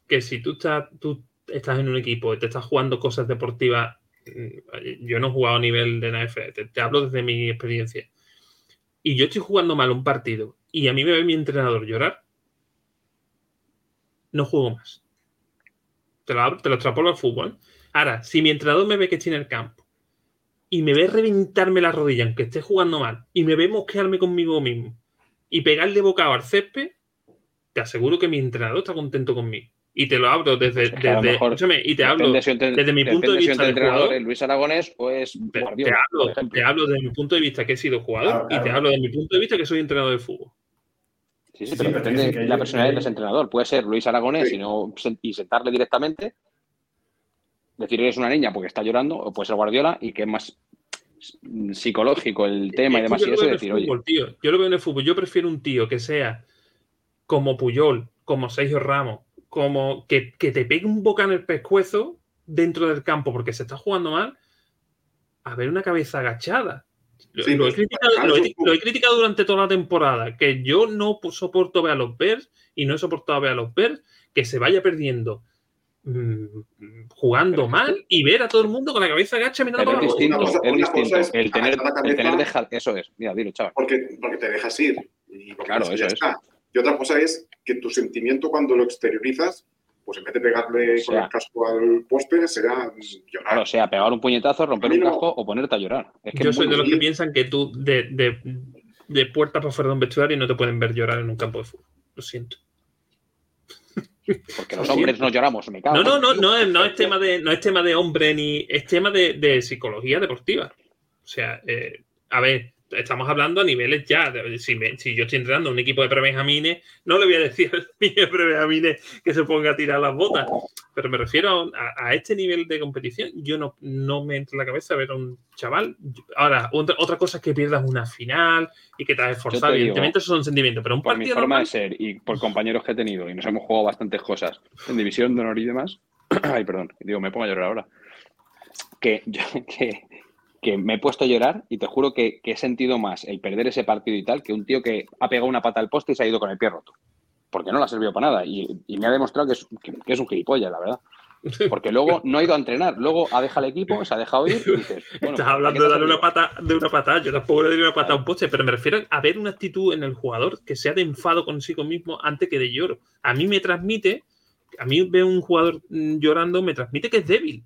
que si tú estás, tú estás en un equipo y te estás jugando cosas deportivas, mm, yo no he jugado a nivel de NF, te, te hablo desde mi experiencia, y yo estoy jugando mal un partido y a mí me ve mi entrenador llorar, no juego más. Te lo, te lo extrapolo al fútbol. Ahora, si mi entrenador me ve que estoy en el campo y me ve reventarme la rodilla aunque esté jugando mal y me ve mosquearme conmigo mismo y pegarle bocado al césped, te aseguro que mi entrenador está contento conmigo. Y te lo abro desde, desde y te hablo desde mi punto de vista. Luis Aragonés, pues te, hablo, te, hablo, desde mi punto de vista que he sido jugador y te hablo desde mi punto de vista que soy entrenador de fútbol. Sí, sí, pero depende de la personalidad del entrenador. Puede ser Luis Aragonés y, no, y sentarle directamente, decir eres una niña porque está llorando, o puede ser Guardiola y que es más psicológico el tema y demás. Y eso decir, oye. Yo lo veo en el fútbol. Yo prefiero un tío que sea como Puyol, como Sergio Ramos, como que, que te pegue un boca en el pescuezo dentro del campo porque se está jugando mal, a ver una cabeza agachada. Lo, he criticado, durante toda la temporada, que yo no soporto ver a los Bears y no he soportado ver a los Bears que se vaya perdiendo mm, jugando mal y ver a todo el mundo con la cabeza agacha mirando es distinto, es distinto. el tener, el tener dejar, eso es, mira, dilo, chaval. Porque, porque te dejas ir. Y claro, eso es. Y otra cosa es que tu sentimiento cuando lo exteriorizas pues en vez de pegarle con el casco al poste, será llorar. Claro, o sea, pegar un puñetazo, romper un casco o ponerte a llorar. Yo soy de los que piensan que tú de, de, de puerta para fuera de un vestuario no te pueden ver llorar en un campo de fútbol. Lo siento. Porque los hombres no lloramos, me cago. No, no, no, no, no es tema de, no es tema de hombre ni. Es tema de, de psicología deportiva. O sea, eh, a ver, estamos hablando a niveles ya. Si, si, yo estoy entrenando a un equipo de prebenjamines, no le voy a decir niño de prebenjamines que se ponga a tirar las botas. Pero me refiero a, este nivel de competición. Yo no, no me entra en la cabeza ver a un chaval. Ahora, otra, cosa es que pierdas una final y que te has esforzado. Evidentemente, esos son sentimientos. Pero un por partido. mi forma de ser y por compañeros que he tenido, y nos hemos jugado bastantes cosas en división de honor y demás. Ay, perdón, digo, me pongo a llorar ahora. Que, yo, que que me he puesto a llorar y te juro que, he sentido más el perder ese partido y tal que un tío que ha pegado una pata al poste y se ha ido con el pie roto. Porque no le ha servido para nada y, me ha demostrado que es, que, es, un gilipollas, la verdad. Porque luego no ha ido a entrenar, luego ha dejado el equipo, se ha dejado ir y dices. Estás hablando de darle una pata, de una pata, yo tampoco le doy una pata a un poste, pero me refiero a ver una actitud en el jugador que sea de enfado consigo mismo antes que de lloro. A mí me transmite, a mí veo un jugador mm, llorando, me transmite que es débil.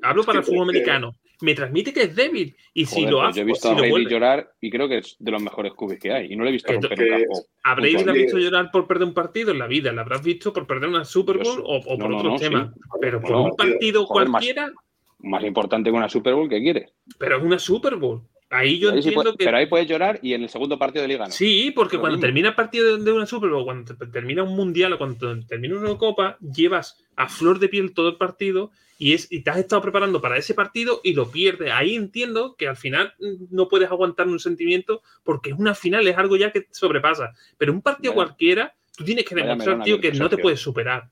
Hablo para el fútbol americano me transmite que es débil. Y si lo hace. Yo he visto a Brady llorar y creo que es de los mejores cubis que hay. Y no le he visto romper un. ¿A Brady has visto llorar por perder un partido en la vida? ¿La habrás visto por perder una Super Bowl o, por otro tema? Pero por un partido cualquiera. Más, importante que una Super Bowl, ¿qué quieres? Pero es una Super Bowl. Ahí yo entiendo que. Pero ahí puedes llorar y en el segundo partido de liga no. Sí, porque cuando termina el partido de una Super Bowl, cuando termina un mundial o cuando termina una Copa, llevas a flor de piel todo el partido y, es, y te has estado preparando para ese partido y lo pierdes. Ahí entiendo que al final no puedes aguantar un sentimiento porque es una final, es algo ya que sobrepasa. Pero un partido cualquiera, tú tienes que demostrar, tío, que no te puedes superar.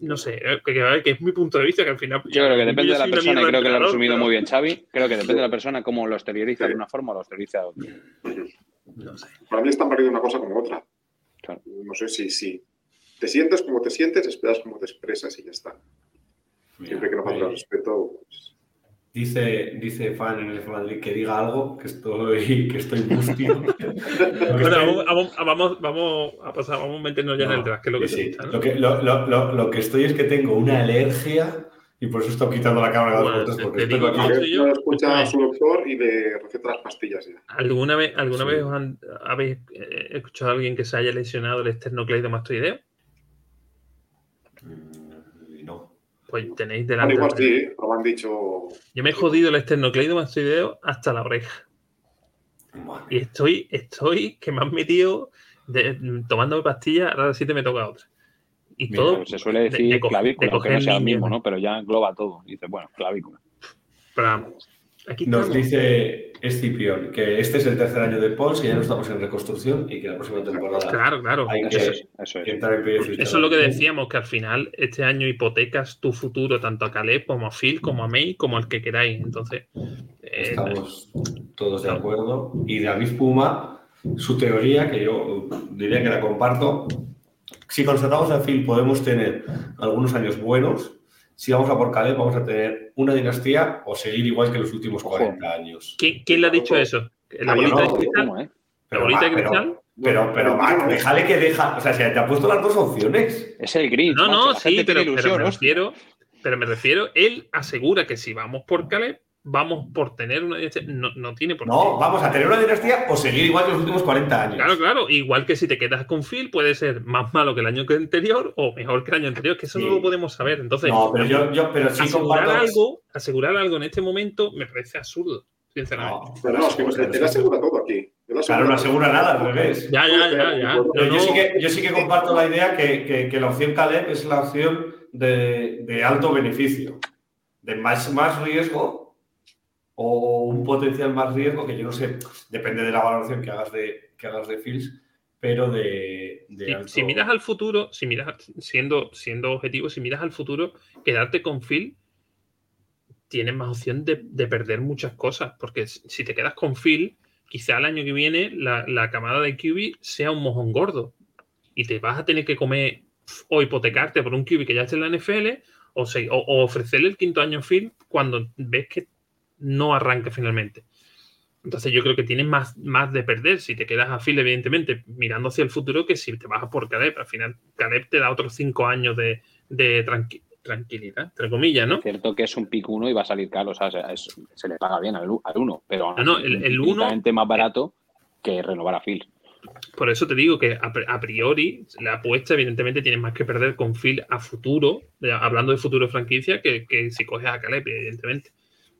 No sé, eh, que, es mi punto de vista, que al final. Yo creo que depende de la persona, y creo que lo ha resumido muy bien Xavi. Creo que depende de la persona cómo lo exterioriza de una forma o lo exterioriza de otra. No sé. Para mí están perdiendo una cosa como otra. No sé si, si te sientes como te sientes, esperas como te expresas y ya está. Siempre que no falta respeto. Pues... Dice, dice fan en el Madrid que diga algo, que estoy, que estoy mustio. bueno, vamos, vamos, vamos, a pasar, vamos a meternos ya en el draft, que es lo que, sí. lo, que lo, lo, lo, que estoy es que tengo una alergia y por eso estoy quitando la cámara bueno, dos porque te digo, aquí. Yo escucha a su doctor y le receta las pastillas ya. ¿Alguna vez, alguna vez han, habéis eh, escuchado a alguien que se haya lesionado el esternocleidomastoideo? Pues tenéis delante. igual sí, lo han dicho. Yo me he jodido el esternocleidomastoideo hasta la oreja. Y estoy, estoy que me han metido de, tomándome pastillas, ahora sí te me toca otra. Y todo. Se suele decir de, clavícula, que no sea el mismo, ¿no? Pero ya engloba todo. Dice, bueno, clavícula. Pero nos dice Escipión que este es el tercer año de Pons, que ya no estamos en reconstrucción y que la próxima temporada. Claro, claro. Hay que, eso, es, entrar en Eso es lo que decíamos, que al final este año hipotecas tu futuro tanto a Caleb como a Phil, como a May, como al que queráis. Entonces. Eh, estamos todos de acuerdo. Y David Puma, su teoría, que yo diría que la comparto. Si constatamos a Phil, podemos tener algunos años buenos si vamos a por Caleb, vamos a tener una dinastía o seguir igual que los últimos 40 años. ¿Quién, le ha dicho eso? ¿La bolita de cristal? ¿La bolita de cristal? Pero, pero, déjale que deja. O sea, se te ha puesto las dos opciones. Es el gris. No, no, sí, pero, pero, me refiero, pero me refiero, él asegura que si vamos por Caleb, vamos por tener una dinastía. No, no tiene por qué. No, vamos a tener una dinastía o seguir igual que los últimos 40 años. Claro, claro. Igual que si te quedas con Phil, puede ser más malo que el año anterior o mejor que el año anterior, que eso no lo podemos saber. Entonces, no, pero yo, yo pero sí asegurar, algo, asegurar algo en este momento me parece absurdo, sinceramente. No, pero no, es que él asegura todo aquí. Él Claro, no asegura nada, al revés. Ya, ya, ya, ya. yo, sí que, yo, sí que, comparto la idea que, que, que, la opción Caleb es la opción de, de alto beneficio, de más, más riesgo o un potencial más riesgo, que yo no sé, depende de la valoración que hagas de, que hagas de Fields, pero de, si, miras al futuro, si miras, siendo, siendo objetivo, si miras al futuro, quedarte con Phil tienes más opción de, perder muchas cosas, porque si te quedas con Phil, quizá el año que viene la, camada de QB sea un mojón gordo y te vas a tener que comer o hipotecarte por un QB que ya esté en la NFL o, o, ofrecerle el quinto año a Phil cuando ves que no arranca finalmente. Entonces yo creo que tienes más, más de perder si te quedas a Phil, evidentemente, mirando hacia el futuro que si te vas por Caleb. Al final, Caleb te da otros cinco años de, tranquilidad, entre comillas, ¿no? Es cierto que es un pick uno y va a salir caro, o sea, se le paga bien al, uno, pero no, no el, el uno más barato que renovar a Phil. Por eso te digo que a, priori la apuesta, evidentemente, tienes más que perder con Phil a futuro, hablando de futuro de franquicia, que, si coges a Caleb, evidentemente.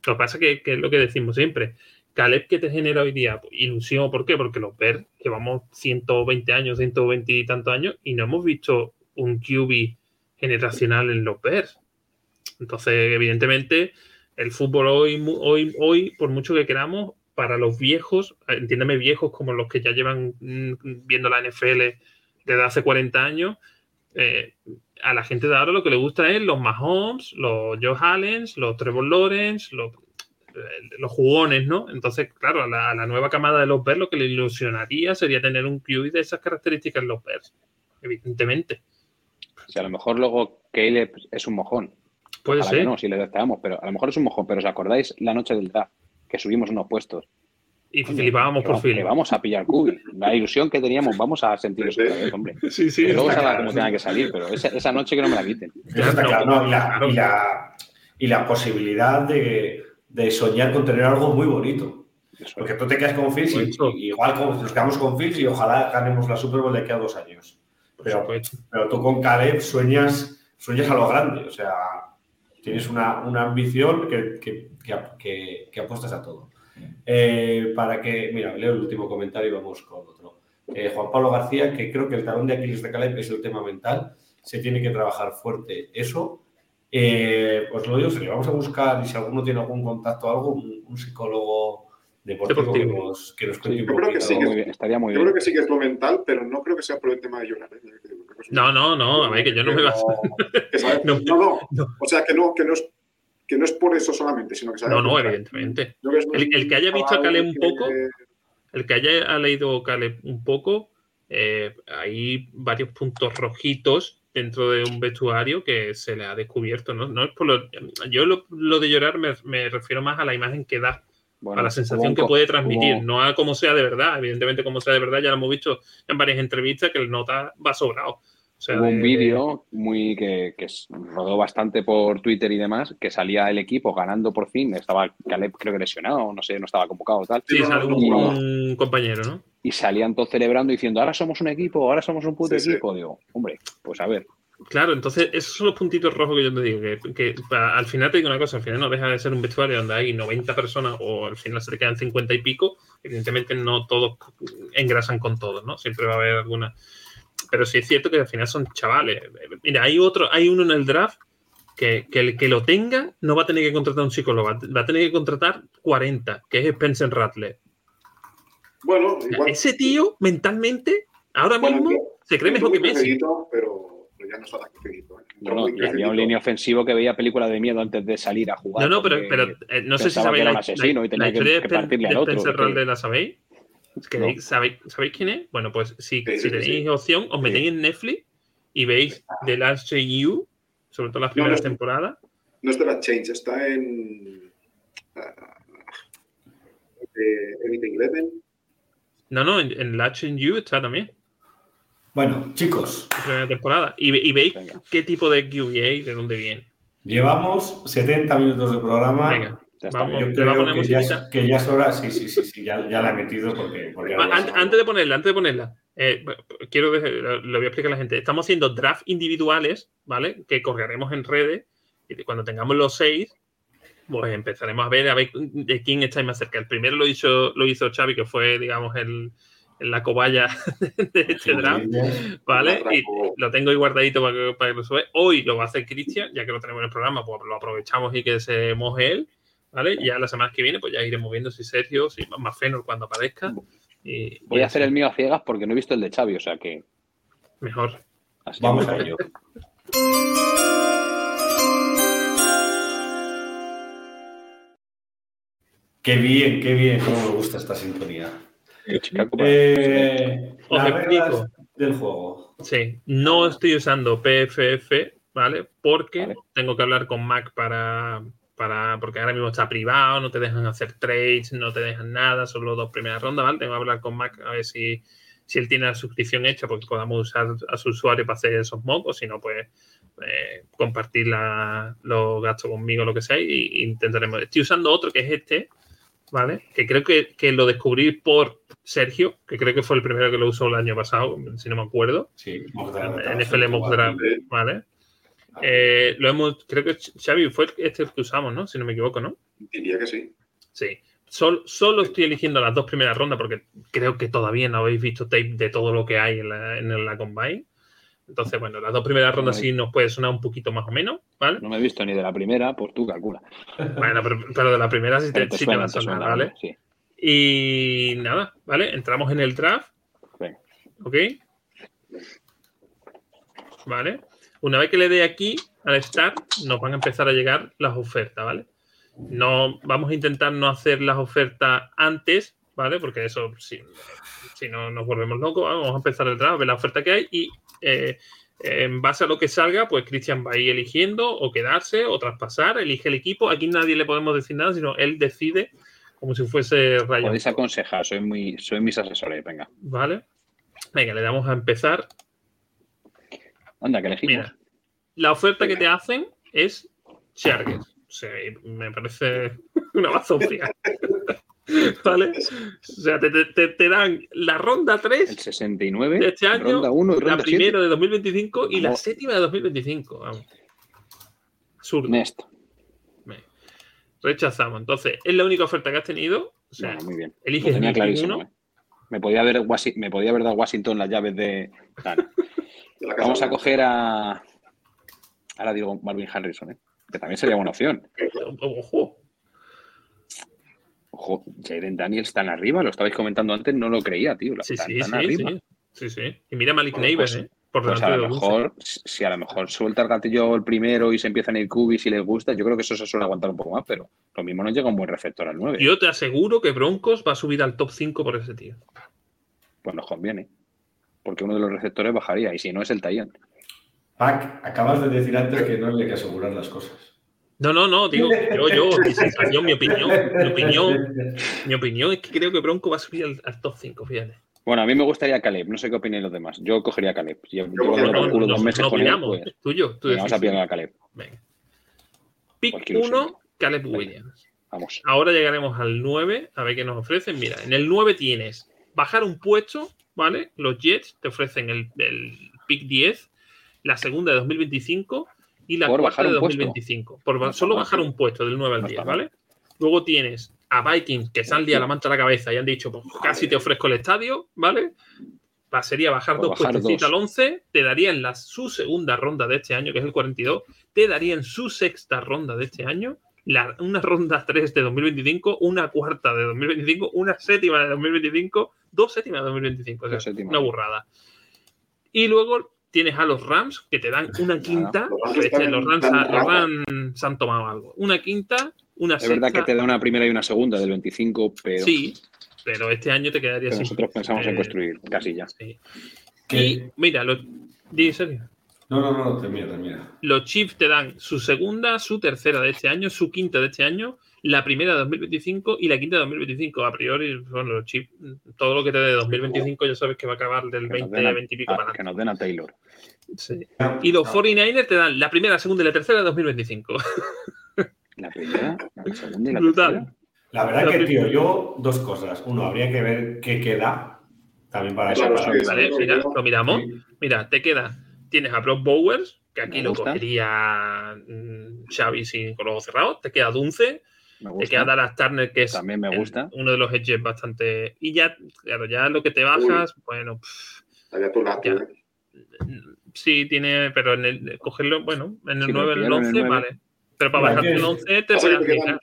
Lo que pasa es que, es lo que decimos siempre. Caleb, que te genera hoy día? Pues, ilusión, ¿por qué? Porque los ver, llevamos 120 años, 120 y tantos años, y no hemos visto un QB generacional en los Bears. Entonces, evidentemente, el fútbol hoy, hoy, hoy, por mucho que queramos, para los viejos, entiéndeme viejos como los que ya llevan mm, viendo la NFL desde hace 40 años, eh, a la gente de ahora lo que le gusta es los Mahomes, los Joe Allen, los Trevor Lawrence, los, eh, los jugones, ¿no? Entonces, claro, a la, nueva camada de los Bears lo que le ilusionaría sería tener un QB de esas características en los Bears, evidentemente. O sea, a lo mejor luego Caleb es un mojón. Puede ser. no, si le deseamos, pero a lo mejor es un mojón. Pero ¿os acordáis la noche del draft? Que subimos unos puestos. Y flipábamos por fin. Vamos a pillar Cubi. La ilusión que teníamos, vamos a sentir eso hombre. Sí, sí. luego salga como tenga que salir, pero esa, noche que no me la quiten. y, la, posibilidad de, soñar con tener algo muy bonito. Porque tú te quedas con Phil y, igual nos quedamos con Phil y ojalá ganemos la Super Bowl de aquí a dos años. Pero, pero tú con Caleb sueñas, sueñas a lo grande, o sea, tienes una, ambición que, que, apuestas a todo. Eh, para que, mira, leo el último comentario y vamos con otro. Eh, Juan Pablo García, que creo que el talón de Aquiles de Caleb es el tema mental, se tiene que trabajar fuerte eso. Eh, pues lo digo, si vamos a buscar y si alguno tiene algún contacto o algo, un psicólogo deportivo, Que, nos, que, cuente un yo creo que sí que, estaría muy yo creo que sí que es lo mental, pero no creo que sea por el tema de llorar. ¿eh? No, no, no, a ver, que yo no me no, no, no, o sea, que no, que no es que no es por eso solamente, sino que sabe No, no, evidentemente. El, que haya visto a Caleb un poco, el que haya leído Caleb un poco, eh, hay varios puntos rojitos dentro de un vestuario que se le ha descubierto. No, no es por lo, yo lo, lo de llorar me, me, refiero más a la imagen que da a la sensación que puede transmitir, no a cómo sea de verdad. Evidentemente, como sea de verdad, ya lo hemos visto en varias entrevistas que el nota va sobrado. Hubo un vídeo muy que, rodó bastante por Twitter y demás, que salía el equipo ganando por fin. Estaba Caleb, creo que lesionado, no sé, no estaba convocado tal. Sí, salió un, compañero, ¿no? Y salían todos celebrando diciendo, ahora somos un equipo, ahora somos un puto equipo. Digo, hombre, pues a ver. Claro, entonces esos son los puntitos rojos que yo te digo, que, al final te digo una cosa, al final no deja de ser un vestuario donde hay 90 personas o al final se te quedan 50 y pico, evidentemente no todos engrasan con todos, ¿no? Siempre va a haber alguna... Pero sí es cierto que al final son chavales. Mira, hay otro, hay uno en el draft que, el que lo tenga no va a tener que contratar un psicólogo, va a tener que contratar 40, que es Spencer Rattler. Bueno, ese tío mentalmente ahora mismo se cree mejor que Messi. Pero ya no está tan ¿eh? había un línea ofensivo que veía películas de miedo antes de salir a jugar. No, no, pero, pero eh, no sé si sabéis la, asesino y tenía historia que, que partirle de, al otro. Spencer ¿la sabéis? ¿Sabéis, ¿Sabéis quién es? Bueno, pues si, si tenéis opción, os metéis en Netflix y veis The Last Change You, sobre todo las primeras temporadas. No es The Last Change, está en uh, Everything Eleven. No, no, en, en Last Change You está también. Bueno, chicos. Primera temporada. Y, veis qué tipo de QBA, de dónde viene. Llevamos 70 minutos de programa. Venga. Vamos, Yo creo que ya, que ya, es hora, sí, sí, sí, sí ya, la he metido porque... antes, de ponerla, antes de ponerla, eh, quiero lo voy a explicar a la gente. Estamos haciendo draft individuales, ¿vale? Que colgaremos en redes y cuando tengamos los seis, pues empezaremos a ver a ver de quién estáis más cerca. El primero lo hizo, lo hizo Xavi, que fue, digamos, el, la cobaya de este draft, ¿vale? Y lo tengo ahí guardadito para que, para que lo sube. Hoy lo va a hacer Cristian, ya que lo tenemos en el programa, pues lo aprovechamos y que se moje él, ¿vale? Y ya la semana que viene, pues ya iremos viendo si Sergio, si más Fenor cuando aparezca. Y, Voy a hacer el mío a ciegas porque no he visto el de Xavi, o sea que... Mejor. Así Vamos a ello. Qué bien, qué bien, cómo me gusta esta sintonía. Eh, Os las reglas explico. del juego. Sí, no estoy usando PFF, ¿vale? Porque Vale. tengo que hablar con Mac para, para. Porque ahora mismo está privado, no te dejan hacer trades, no te dejan nada, solo dos primeras rondas, ¿vale? Tengo que hablar con Mac a ver si, si él tiene la suscripción hecha, porque podamos usar a su usuario para hacer esos mocks, o si no, pues eh, compartir la- los gastos conmigo, lo que sea, y, y intentaremos. Estoy usando otro que es este, ¿vale? Que creo que, que lo descubrí por Sergio, que creo que fue el primero que lo usó el año pasado, si no me acuerdo. Sí, NFL Mock Draft, ¿vale? Eh, lo hemos, creo que Xavi fue este que usamos, ¿no? Si no me equivoco, ¿no? Diría que sí. Sí. Sol- solo estoy eligiendo las dos primeras rondas porque creo que todavía no habéis visto tape de todo lo que hay en la, en la Combine. Entonces, bueno, las dos primeras rondas sí nos puede sonar un poquito más o menos, ¿vale? No me he visto ni de la primera, pues tú calcula. Bueno, pero, pero de la primera sí te, te sí te va a te sonar, suena, ¿vale? Sí. Y nada, ¿vale? Entramos en el draft. Venga. ¿Ok? ¿Vale? Una vez que le dé aquí al start, nos van a empezar a llegar las ofertas, ¿vale? No, vamos a intentar no hacer las ofertas antes, ¿vale? Porque eso, si, si no nos volvemos locos, vamos a empezar el draft, a ver la oferta que hay y eh, en base a lo que salga, pues Cristian va a ir eligiendo o quedarse o traspasar, elige el equipo. Aquí nadie le podemos decir nada, sino él decide como si fuese Ryan. Podéis aconsejar, soy, muy, soy mis asesores, venga. ¿Vale? Venga, le damos a empezar. Anda, que elegimos. Mira, la oferta que te hacen es Chargers. O sea, me parece una bazofia. ¿Vale? O sea, te, te- te dan la ronda 3 El 69, de este año, ronda 1 y la ronda 7. primera de 2025 y la séptima de 2025. Vamos. Absurdo. Next. Rechazamos. Entonces, es la única oferta que has tenido. O sea, Bueno, muy bien. eliges Lo tenía clarísimo. ¿eh? Me, podía haber, me podía haber dado Washington las llaves de. Dana. La casa Vamos a coger a. Ahora digo Marvin Harrison, ¿eh? que también sería buena opción. Ojo. Ojo, Jaden Daniels tan arriba, lo estabais comentando antes, no lo creía, tío. Sí, tan, sí, tan sí, arriba. sí. Sí, sí. Y mira Malik pues- ¿eh? Por Pues a lo mejor, si a lo mejor suelta el gatillo el primero y se empiezan a ir cubis y les gusta, yo creo que eso se suele aguantar un poco más, pero lo mismo nos llega un buen receptor al 9. Yo te aseguro que Broncos va a subir al top 5 por ese tío. Pues nos conviene. Porque uno de los receptores bajaría, y si no es el Tayan. Pac, acabas de decir antes que no hay que asegurar las cosas. No, no, no, digo, yo, yo, mi sensación, mi opinión, mi opinión, mi opinión es que creo que Bronco va a subir al, al top 5, fíjate. Bueno, a mí me gustaría Caleb, no sé qué opináis los demás. Yo cogería a Caleb. Yo, yo No, llevo No, por culo no, dos no, meses no con él, opinamos, pues, es tuyo. Tú vamos a pillar a Caleb. Venga. Pick Cualquier ilusión. 1, Caleb Williams. Vamos. Ahora llegaremos al 9, a ver qué nos ofrecen. Mira, en el 9 tienes bajar un puesto, ¿vale? Los Jets te ofrecen el, el pick 10, la segunda de 2025 y la Por cuarta de un puesto. 2025. Por No solo bajar un puesto del 9 al No 10, está mal. ¿vale? Luego tienes a Vikings, que se han liado la mancha a la cabeza y han dicho, pues casi te ofrezco el estadio, ¿vale? Va, sería bajar Por dos dos. al 11, te darían la, su segunda ronda de este año, que es el 42, te darían su sexta ronda de este año, la- una ronda 3 de 2025, una cuarta de 2025, una séptima de 2025, dos séptimas de 2025. O sea, una burrada. Y luego tienes a los Rams, que te dan una quinta. Los Rams Este, los, Rams, los se han tomado algo. Una quinta, una Es verdad que sexta. te da una primera y una segunda del 25, pero, Sí, pero este año te quedaría pero sin. nosotros pensamos en eh, construir sí. ¿Qué? Y mira, los, di, Sergio. No, no, no, termina, termina. los Chiefs te dan su segunda, su tercera de este año, su quinta de este año, la primera de 2025 y la quinta de 2025. A priori, bueno, los Chiefs, todo lo que te dé de 2025 ya sabes que va a acabar del Que nos 20, den a- 20 y pico a- para que nos den a Taylor. Sí. Y los 49ers te dan la primera, la segunda y la tercera de 2025. La primera, la segunda y la Brutal. tercera. La verdad que, tío, yo dos cosas. Uno, habría que ver qué queda también para eso. ¿Vale? Mira, lo miramos. Mira, te queda. Tienes a Brock Bowers, que aquí lo cogería mm, Xavi sin con los ojos cerrados, te queda Dunce, te queda Dallas Turner, que es También me gusta. uno de los edges bastante. Y ya, claro, ya lo que te bajas, bueno. pff, Ya. ¿eh? sí, tiene, pero en el cogerlo, bueno, en el Sí, 9, en el pillarlo en el 11, 9. vale. Pero para bajarte el tienes- 11 te puedes quedan- aplicar.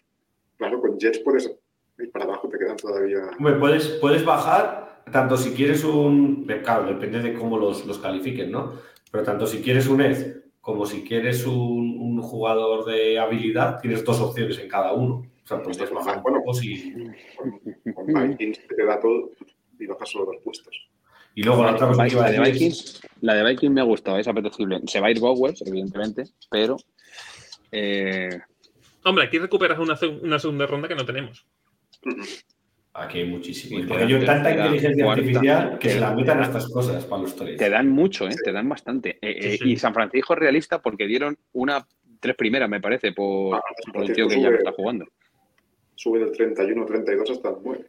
Claro, con Jets puedes ir para abajo, te quedan todavía. Hombre, puedes, puedes bajar, tanto si quieres un. Claro, depende de cómo los, los califiquen, ¿no? Pero tanto si quieres un Ed como si quieres un, un jugador de habilidad, tienes dos opciones en cada uno. O sea, puedes bajar Bueno. si. Con, con Vikings te da todo y bajas solo dos puestos. Y luego la otra cosa que iba a La de Vikings, la de Vikings me ha gustado, es apetecible. Se va a ir Bowers, evidentemente, pero eh, Hombre, aquí recuperas una, una segunda ronda que no tenemos. Aquí hay muchísimo. Porque te yo dan tanta inteligencia cuarta, artificial que se la metan a estas cosas para los tres. te dan mucho, ¿eh? te dan bastante. Eh, Sí, eh, sí. Y San Francisco es realista porque dieron una tres primeras, me parece, por, Ah, por el tío que ya no está jugando. Sube del 31 32 hasta el 9.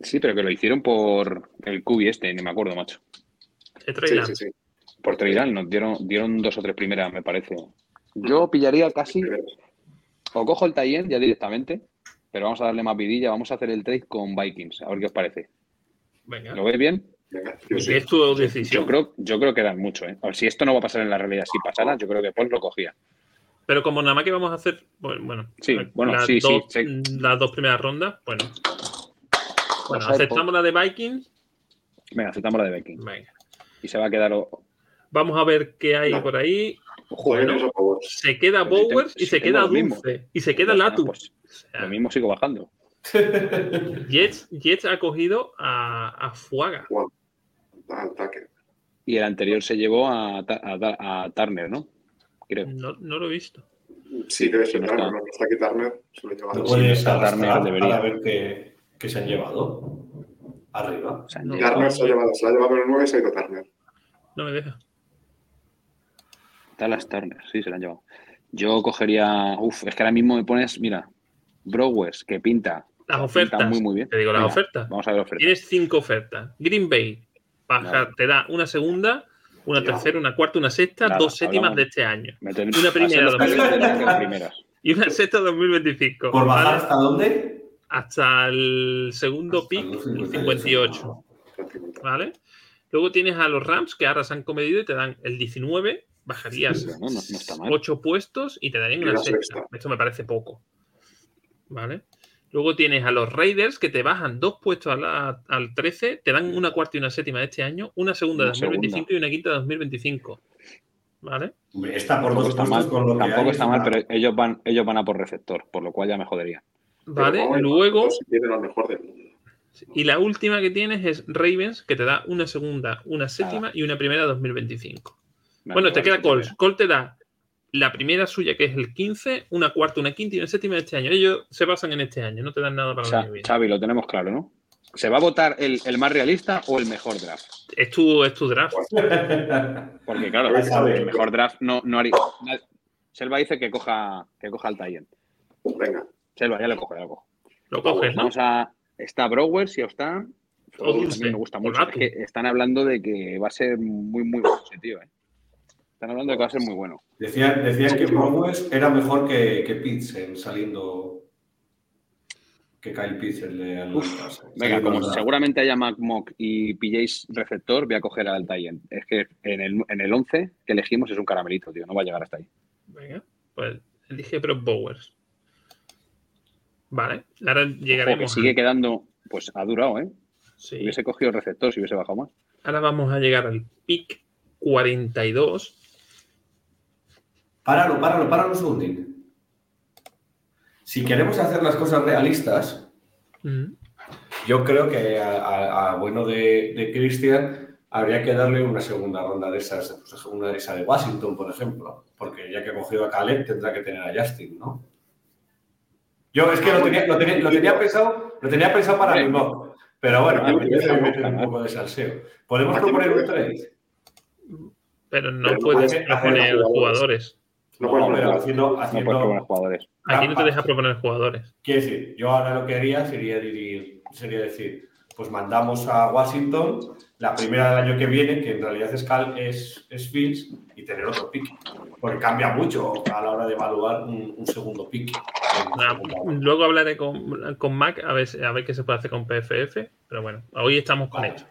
Sí, pero que lo hicieron por el cubi este, ni me acuerdo, macho. De Sí, Trey sí, sí. Por Treidal nos dieron, dieron dos o tres primeras, me parece. Yo pillaría casi, o cojo el tie ya directamente, pero vamos a darle más vidilla, vamos a hacer el trade con Vikings, a ver qué os parece. Venga. ¿Lo veis bien? Venga, yo ¿Y sí. qué es tu decisión? Yo creo, yo creo que dan mucho, ¿eh? A ver, si esto no va a pasar en la realidad, si pasara, yo creo que Paul lo cogía. Pero como nada más que vamos a hacer, bueno, bueno, Sí, bueno, las, sí, sí, dos, sí. las dos primeras rondas, bueno. Aceptamos la de Vikings. Venga, aceptamos la de Vikings. Venga. Y se va a quedar. o- Vamos a ver qué hay No. por ahí. Joder, Bueno, eso, por favor. Se queda Bowers y se queda. Dulce. Y se queda Latu. pues, lo mismo sigo bajando. Jets, Jets ha cogido a, a Fuaga. Y el anterior se llevó a, a, a Turner, ¿no? Creo. No, no lo he visto. Sí, debe ser no Turner, no está aquí Turner. Se lo lleva está Turner, debería. para ver qué, qué se han llevado. Arriba. O sea, No. Turner se, ha llevado, se ha llevado en el 9 y se ha ido Turner. No me deja. Dallas Turner, sí, se la han llevado. Yo cogería. Uf, es que ahora mismo me pones, mira, Browers, que pinta. Las pinta ofertas. muy, muy bien. Te digo las ofertas. Vamos a ver ofertas. Tienes cinco ofertas. Green Bay baja, te da una segunda, una tercera, una cuarta, una sexta, dos séptimas hablamos. de este año. Meter- Una primera, dos primeras. Y una sexta 2025. ¿Por bajar ¿vale? hasta dónde? Hasta el segundo Hasta pick, el 58. 58. Prácticamente. ¿Vale? Luego tienes a los Rams que ahora se han comedido y te dan el 19, bajarías Bueno, no, no está mal. 8 puestos y te darían una sexta. sexta. Esto me parece poco. ¿Vale? Luego tienes a los Raiders que te bajan dos puestos a la- al 13, te dan una cuarta y una séptima de este año, una segunda de Una 2025 y una quinta de 2025. ¿Vale? Hombre, está por dos está mal, con lo que tampoco hay, está mal, pero ellos van, ellos van a por receptor, por lo cual ya me jodería. ¿Vale? Luego, lo mejor del mundo. y la última que tienes es Ravens, que te da una segunda, una séptima y una primera de 2025. Bueno, te queda bien. Cole te da la primera suya, que es el 15, una cuarta, una quinta y una séptima de este año. Ellos se basan en este año, no te dan nada para el año que viene. Xavi, lo tenemos claro, ¿no? ¿Se va a votar el, el más realista o el mejor draft? Es tu, es tu draft. Porque, claro, ver. el mejor draft no, no haría. Selva dice que coja, que coja el Tayen. Venga. Selva, ya le cojo, ya lo cojo. Lo coges, ¿no? Vamos a. Está Browers y está. O también me gusta o mucho. Latu. Es que están hablando de que va a ser muy, muy tío, ¿eh? Están hablando de que va a ser muy bueno. Decían, decían que Browers era mejor que, que Pitts en saliendo. Que Kyle Pitts, el de Atlanta. Venga, como seguramente haya MacMock y pilléis receptor, voy a coger al Tayen. Es que en el, en el 11 que elegimos es un caramelito, tío. No va a llegar hasta ahí. Venga, pues elige Brock Bowers. Vale, ahora Ojo, que llegaremos. sigue a- quedando. Pues ha durado, ¿eh? sí. Si hubiese cogido el receptor, si hubiese bajado más. Ahora vamos a llegar al pick 42. Páralo, páralo, páralo un segundín. Si queremos hacer las cosas realistas, yo creo que a, a- a bueno de, de Christian habría que darle una segunda ronda de esas, pues, una de esa de Washington, por ejemplo, porque ya que ha cogido a Caleb tendrá que tener a Justin, ¿no? Yo es que lo tenía, lo tenía, lo tenía pensado, lo tenía pensado para el mock, pero bueno, me apetece meter un poco de salseo. ¿Podemos proponer un trade? Pero no Pero puedes proponer jugadores. No No, puedes pero haciendo, No haciendo proponer jugadores. Aquí no te Ah, deja proponer jugadores. Quiero decir, yo ahora lo que haría sería, decir- sería decir, pues mandamos a Washington la primera del año que viene, que en realidad es, Cal, es, es Fields, y tener otro pick. Porque cambia mucho a la hora de evaluar un, segundo pick. luego hablaré con, con, Mac a ver, a ver qué se puede hacer con PFF, pero bueno, hoy estamos con esto.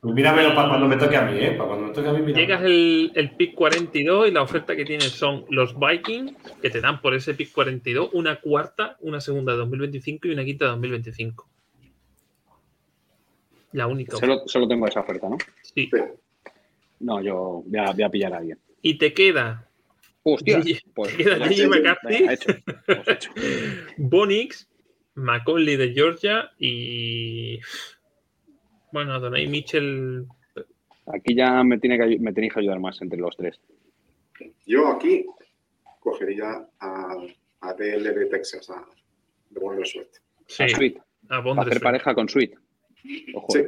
Pues míramelo para cuando me toque a mí, ¿eh? Para cuando me toque a mí, Llegas el, el pick 42 y la oferta que tienes son los Vikings, que te dan por ese pick 42 una cuarta, una segunda de 2025 y una quinta de 2025. La única. Solo, solo tengo esa oferta, ¿no? Sí. No, yo voy a, voy a pillar a alguien. Y te queda. Hostia, pues te queda J.J. McCarthy, Bonix, Macaulay de Georgia y bueno, Donay Mitchell. Aquí ya me, tiene que, me tenéis que ayudar más entre los tres. Yo aquí cogería a, a DL de Texas, a de Wonder Sweet. Sí, a Sweet. A, hacer pareja con Sweet. Ojo. Sí.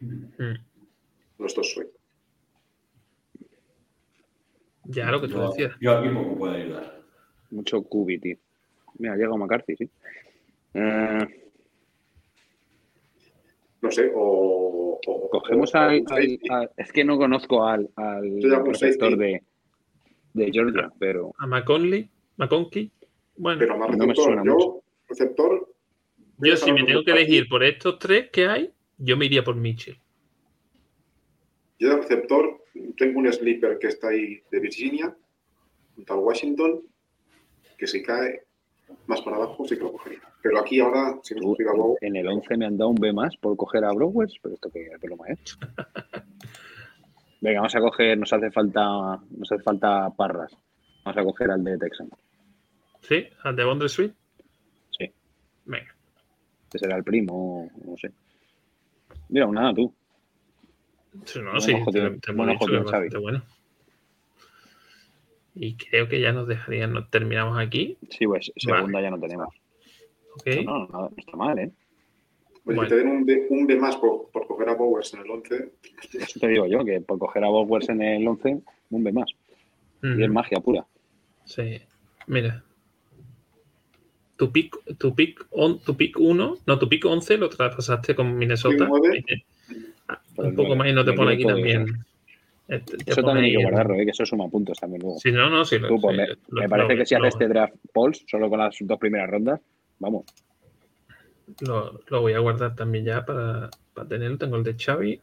Mm. Los dos Sweet. Ya, lo que tú decías. Yo aquí poco puedo ayudar. Mucho cubi, tío. Mira, llega McCarthy, sí. Eh, no sé, o... Cogemos al, Es que no conozco al, al receptor de, de Georgia, pero... ¿A McConley? ¿McConkie? Bueno, pero más no me suena yo, mucho. receptor... Yo si me tengo que elegir por estos tres que hay, yo me iría por Mitchell. Yo de receptor tengo un sleeper que está ahí de Virginia, junto al Washington, que si cae más para abajo sí que lo cogería. Pero aquí ahora, si no En el 11 me han dado un B más por coger a Browers, pero esto que es broma es. Venga, vamos a coger, nos hace falta, nos hace falta parras. Vamos a coger al de Texan. ¿Sí? ¿Al de Bondre Suite? Sí. Venga. Este será el primo, no sé. Mira, nada, tú. Sí, no, sí, te, te, bueno. Y creo que ya nos dejarían, nos terminamos aquí. Sí, pues segunda ya no tenemos. Okay. No, no, está mal, ¿eh? Pues bueno. te den un B, un B más por, por, coger a Bowers en el 11. Eso te digo yo, que por coger a Bowers en el 11, un B más. Y es magia pura. Sí. Mira. Tu pick, tu pick, on, tu pick 1, no, tu pick 11 lo traspasaste con Minnesota. un poco más y no te pone aquí también. Este, eso también hay que guardarlo, ¿eh? que eso suma puntos también luego. Sí, no, no, sí. Pues, me, parece que si haces este draft polls solo con las dos primeras rondas, vamos. Lo, voy a guardar también ya para, para, tenerlo. Tengo el de Xavi.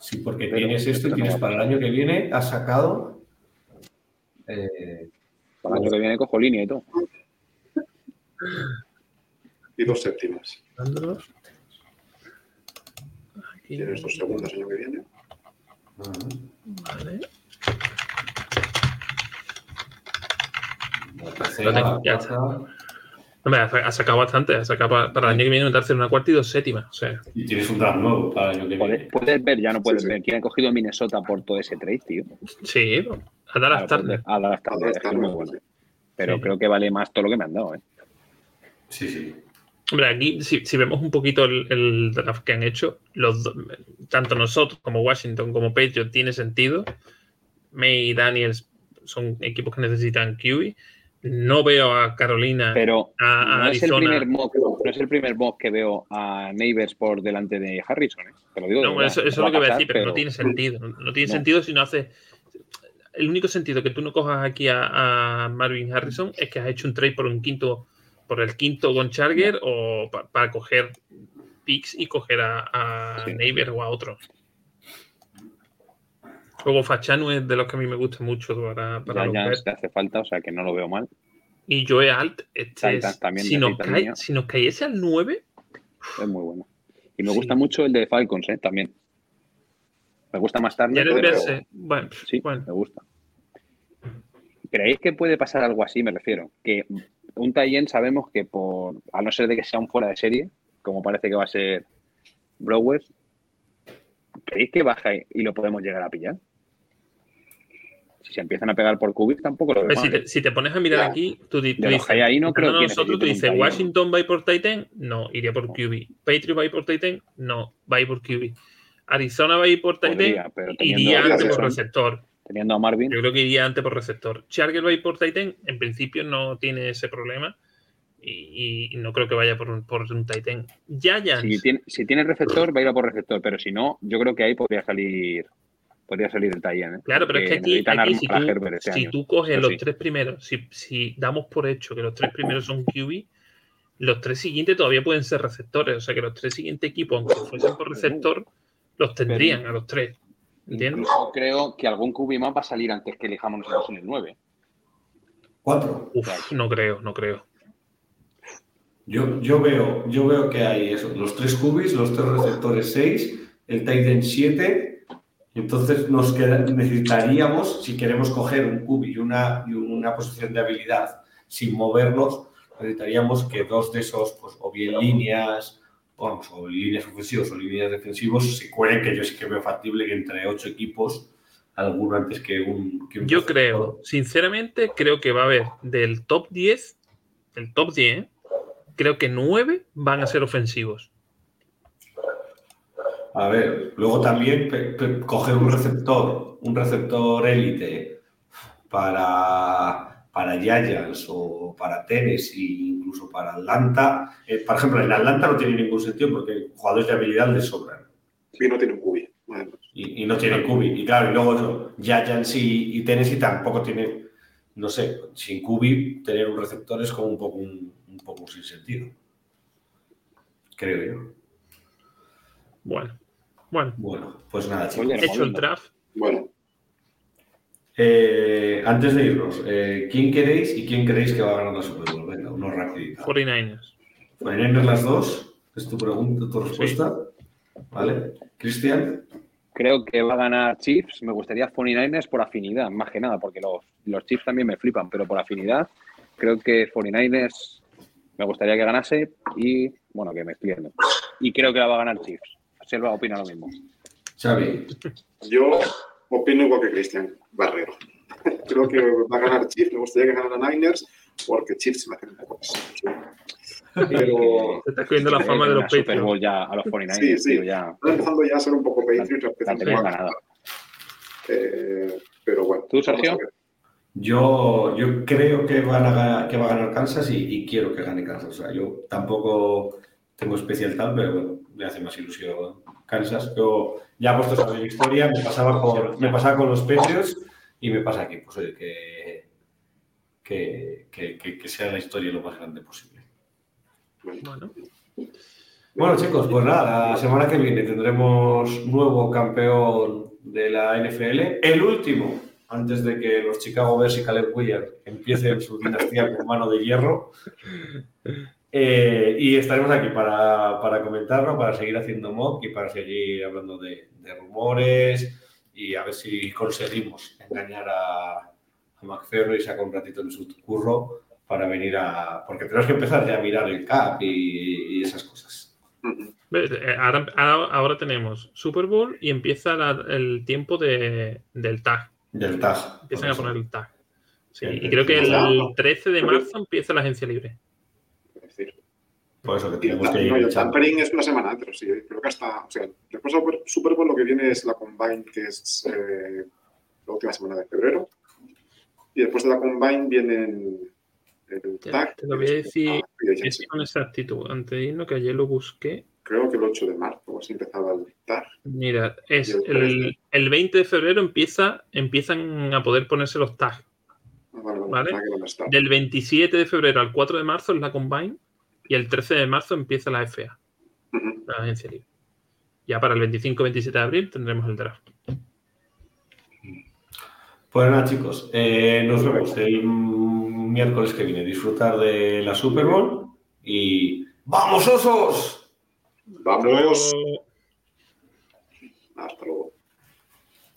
Sí, porque tienes esto y tienes para el año que viene, has sacado. Eh, para el año que viene cojo línea y todo. Y dos séptimas. Tienes dos segundas el año que viene. Vale. ya está. Hombre, ha sacado bastante, ha sacado para, el año que viene un tercero, una cuarta y dos séptimas. O sea. Y tienes un draft nuevo para el año que viene. Puedes, ver, ya no puedes ver, quién ha cogido Minnesota por todo ese trade, tío. Sí, a Dallas Turner. A Dallas Turner, es muy bueno. Pero creo que vale más todo lo que me han dado, ¿eh? Sí, sí. Hombre, aquí, si, vemos un poquito el, draft que han hecho, los tanto nosotros como Washington como Patriot tiene sentido. May y Daniels son equipos que necesitan QB. No veo a Carolina. Pero no, es el primer mock, no es el primer mock que veo a Neighbors por delante de Harrison. ¿eh? Te lo digo no, eso, es lo que voy a decir, pero, no tiene sentido. No, tiene sentido si no hace. El único sentido que tú no cojas aquí a, a Marvin Harrison es que has hecho un trade por un quinto por el quinto con Charger o para coger picks y coger a, a Neighbor o a otro. Luego Fachanu es de los que a mí me gusta mucho para, para ya, ya hace falta, o sea que no lo veo mal. Y Joe Alt, este también si, nos cae, si nos cayese al 9... Es muy bueno. Y me gusta mucho el de Falcons, ¿eh? también. Me gusta más tarde. Pero... Bueno, sí, me gusta. ¿Creéis que puede pasar algo así? Me refiero. Que un Tayen sabemos que por, a no ser de que sea un fuera de serie, como parece que va a ser Browers, ¿creéis que baja y lo podemos llegar a pillar? Si se empiezan a pegar por Kubik, tampoco lo veo. Si, te, pones a mirar aquí, tú, dices. ahí no creo que nosotros tú dices, Washington va por Titan, no, iría por QB. Patriot va por Titan, no, va por QB. Arizona va por Titan, iría antes por receptor. Teniendo a Marvin. Yo creo que iría antes por receptor. Charger va por Titan, en principio no tiene ese problema. Y, no creo que vaya por un, por un Titan. Ya, ya. Si tiene, si tiene receptor, va a ir a por receptor, pero si no, yo creo que ahí podría salir podría salir el Titan. ¿eh? Claro, pero es que aquí, este si, tú, coges los tres primeros, si, si, damos por hecho que los tres primeros son QB, los tres siguientes todavía pueden ser receptores. O sea que los tres siguientes equipos, aunque fuesen por receptor, los tendrían a los tres. ¿Entiendes? creo que algún QB más va a salir antes que elijamos nosotros en el 9. ¿Cuatro? Uf, no creo, no creo. Yo, yo, veo, yo veo que hay eso, los tres cubis, los tres receptores 6, el Titan 7. Entonces nos queda, necesitaríamos, si queremos coger un cubi y una, y una posición de habilidad sin movernos, necesitaríamos que dos de esos, pues, o bien líneas, vamos, o líneas ofensivas o líneas defensivos, se cuelen, que yo sí que veo factible que entre ocho equipos, alguno antes que un... Que yo creo, sinceramente, creo que va a haber del top 10, el top 10, creo que nueve van a ser ofensivos. A ver, luego también coger un receptor, un receptor élite para, para Giants o para Tennessee, incluso para Atlanta. Eh, por ejemplo, en Atlanta no tiene ningún sentido porque jugadores de habilidad les sobran. Y no tienen cubi. Y, no tienen cubi. Y claro, y luego eso, Giants y, y Tennessee tampoco tienen, no sé, sin cubi tener un receptor es como un poco un, un poco sin sentido. Creo yo. Bueno, bueno. Bueno, pues nada, chicos. He hecho el draft. Bueno. Eh, antes de irnos, eh, ¿quién queréis y quién creéis que va a ganar la Super Bowl? Venga, uno rapidito. 49ers. 49ers las dos. Es tu pregunta, tu respuesta. ¿Vale? Cristian. Creo que va a ganar Chiefs. Me gustaría 49ers por afinidad, más que nada, porque los, los Chiefs también me flipan, pero por afinidad creo que 49ers me gustaría que ganase y, bueno, que me extiendo. Y creo que la va a ganar Chiefs. Selva opina lo mismo. Xavi. Yo opino igual que Cristian Barrero. creo que va a ganar Chiefs. Me gustaría que ganara Niners porque Chiefs me hace un poco Pero... Te estás cogiendo la fama de los Patriots. ya a los 49ers. Sí, sí. ya... Está empezando ya a ser un poco Patriots. Eh, pero bueno. ¿Tú, Sergio? Yo, yo creo que, van a, que va a ganar Kansas y, quiero que gane Kansas. O sea, yo tampoco tengo especial tal, pero bueno, me hace más ilusión Kansas. Yo ya puesto sobre la historia, me pasaba, por, me pasaba con los Patriots y me pasa aquí. Pues oye, que, que, que, sea la historia lo más grande posible. Bueno. Bueno, chicos, pues nada, la semana que viene tendremos nuevo campeón de la NFL, el último antes de que los Chicago Bears y Caleb Williams empiecen su dinastía con mano de hierro. Eh, y estaremos aquí para, para, comentarlo, para seguir haciendo mock y para seguir hablando de, rumores y a ver si conseguimos engañar a, a McFerro y saca un ratito en su curro para venir a... Porque tenemos que empezar ya a mirar el CAP y, esas cosas. Eh, ahora, ahora, tenemos Super Bowl y empieza el tiempo de, del tag. Del tag. Empiezan a poner el tag. Sí, y creo que el 13 de marzo empieza la agencia libre. Por eso que tenemos que ir. el tampering es una semana antes, sí. Creo que hasta. O sea, después de Super Bowl lo que viene es la Combine, que es eh, la última semana de febrero. Y después de la Combine vienen el tag. Te lo voy a decir es con exactitud. Antes de irnos, que ayer lo busqué creo que el 8 de marzo, así empezaba el TAR. Mira, es el, el, 20 de febrero empieza, empiezan a poder ponerse los tags. Ah, vale, Del 27 de febrero al 4 de marzo es la Combine y el 13 de marzo empieza la FA, la agencia libre. Ya para el 25-27 de abril tendremos el draft. Pues nada, chicos, eh, nos vemos el miércoles que viene. Disfrutar de la Super Bowl y ¡Vamos, osos! Vamos.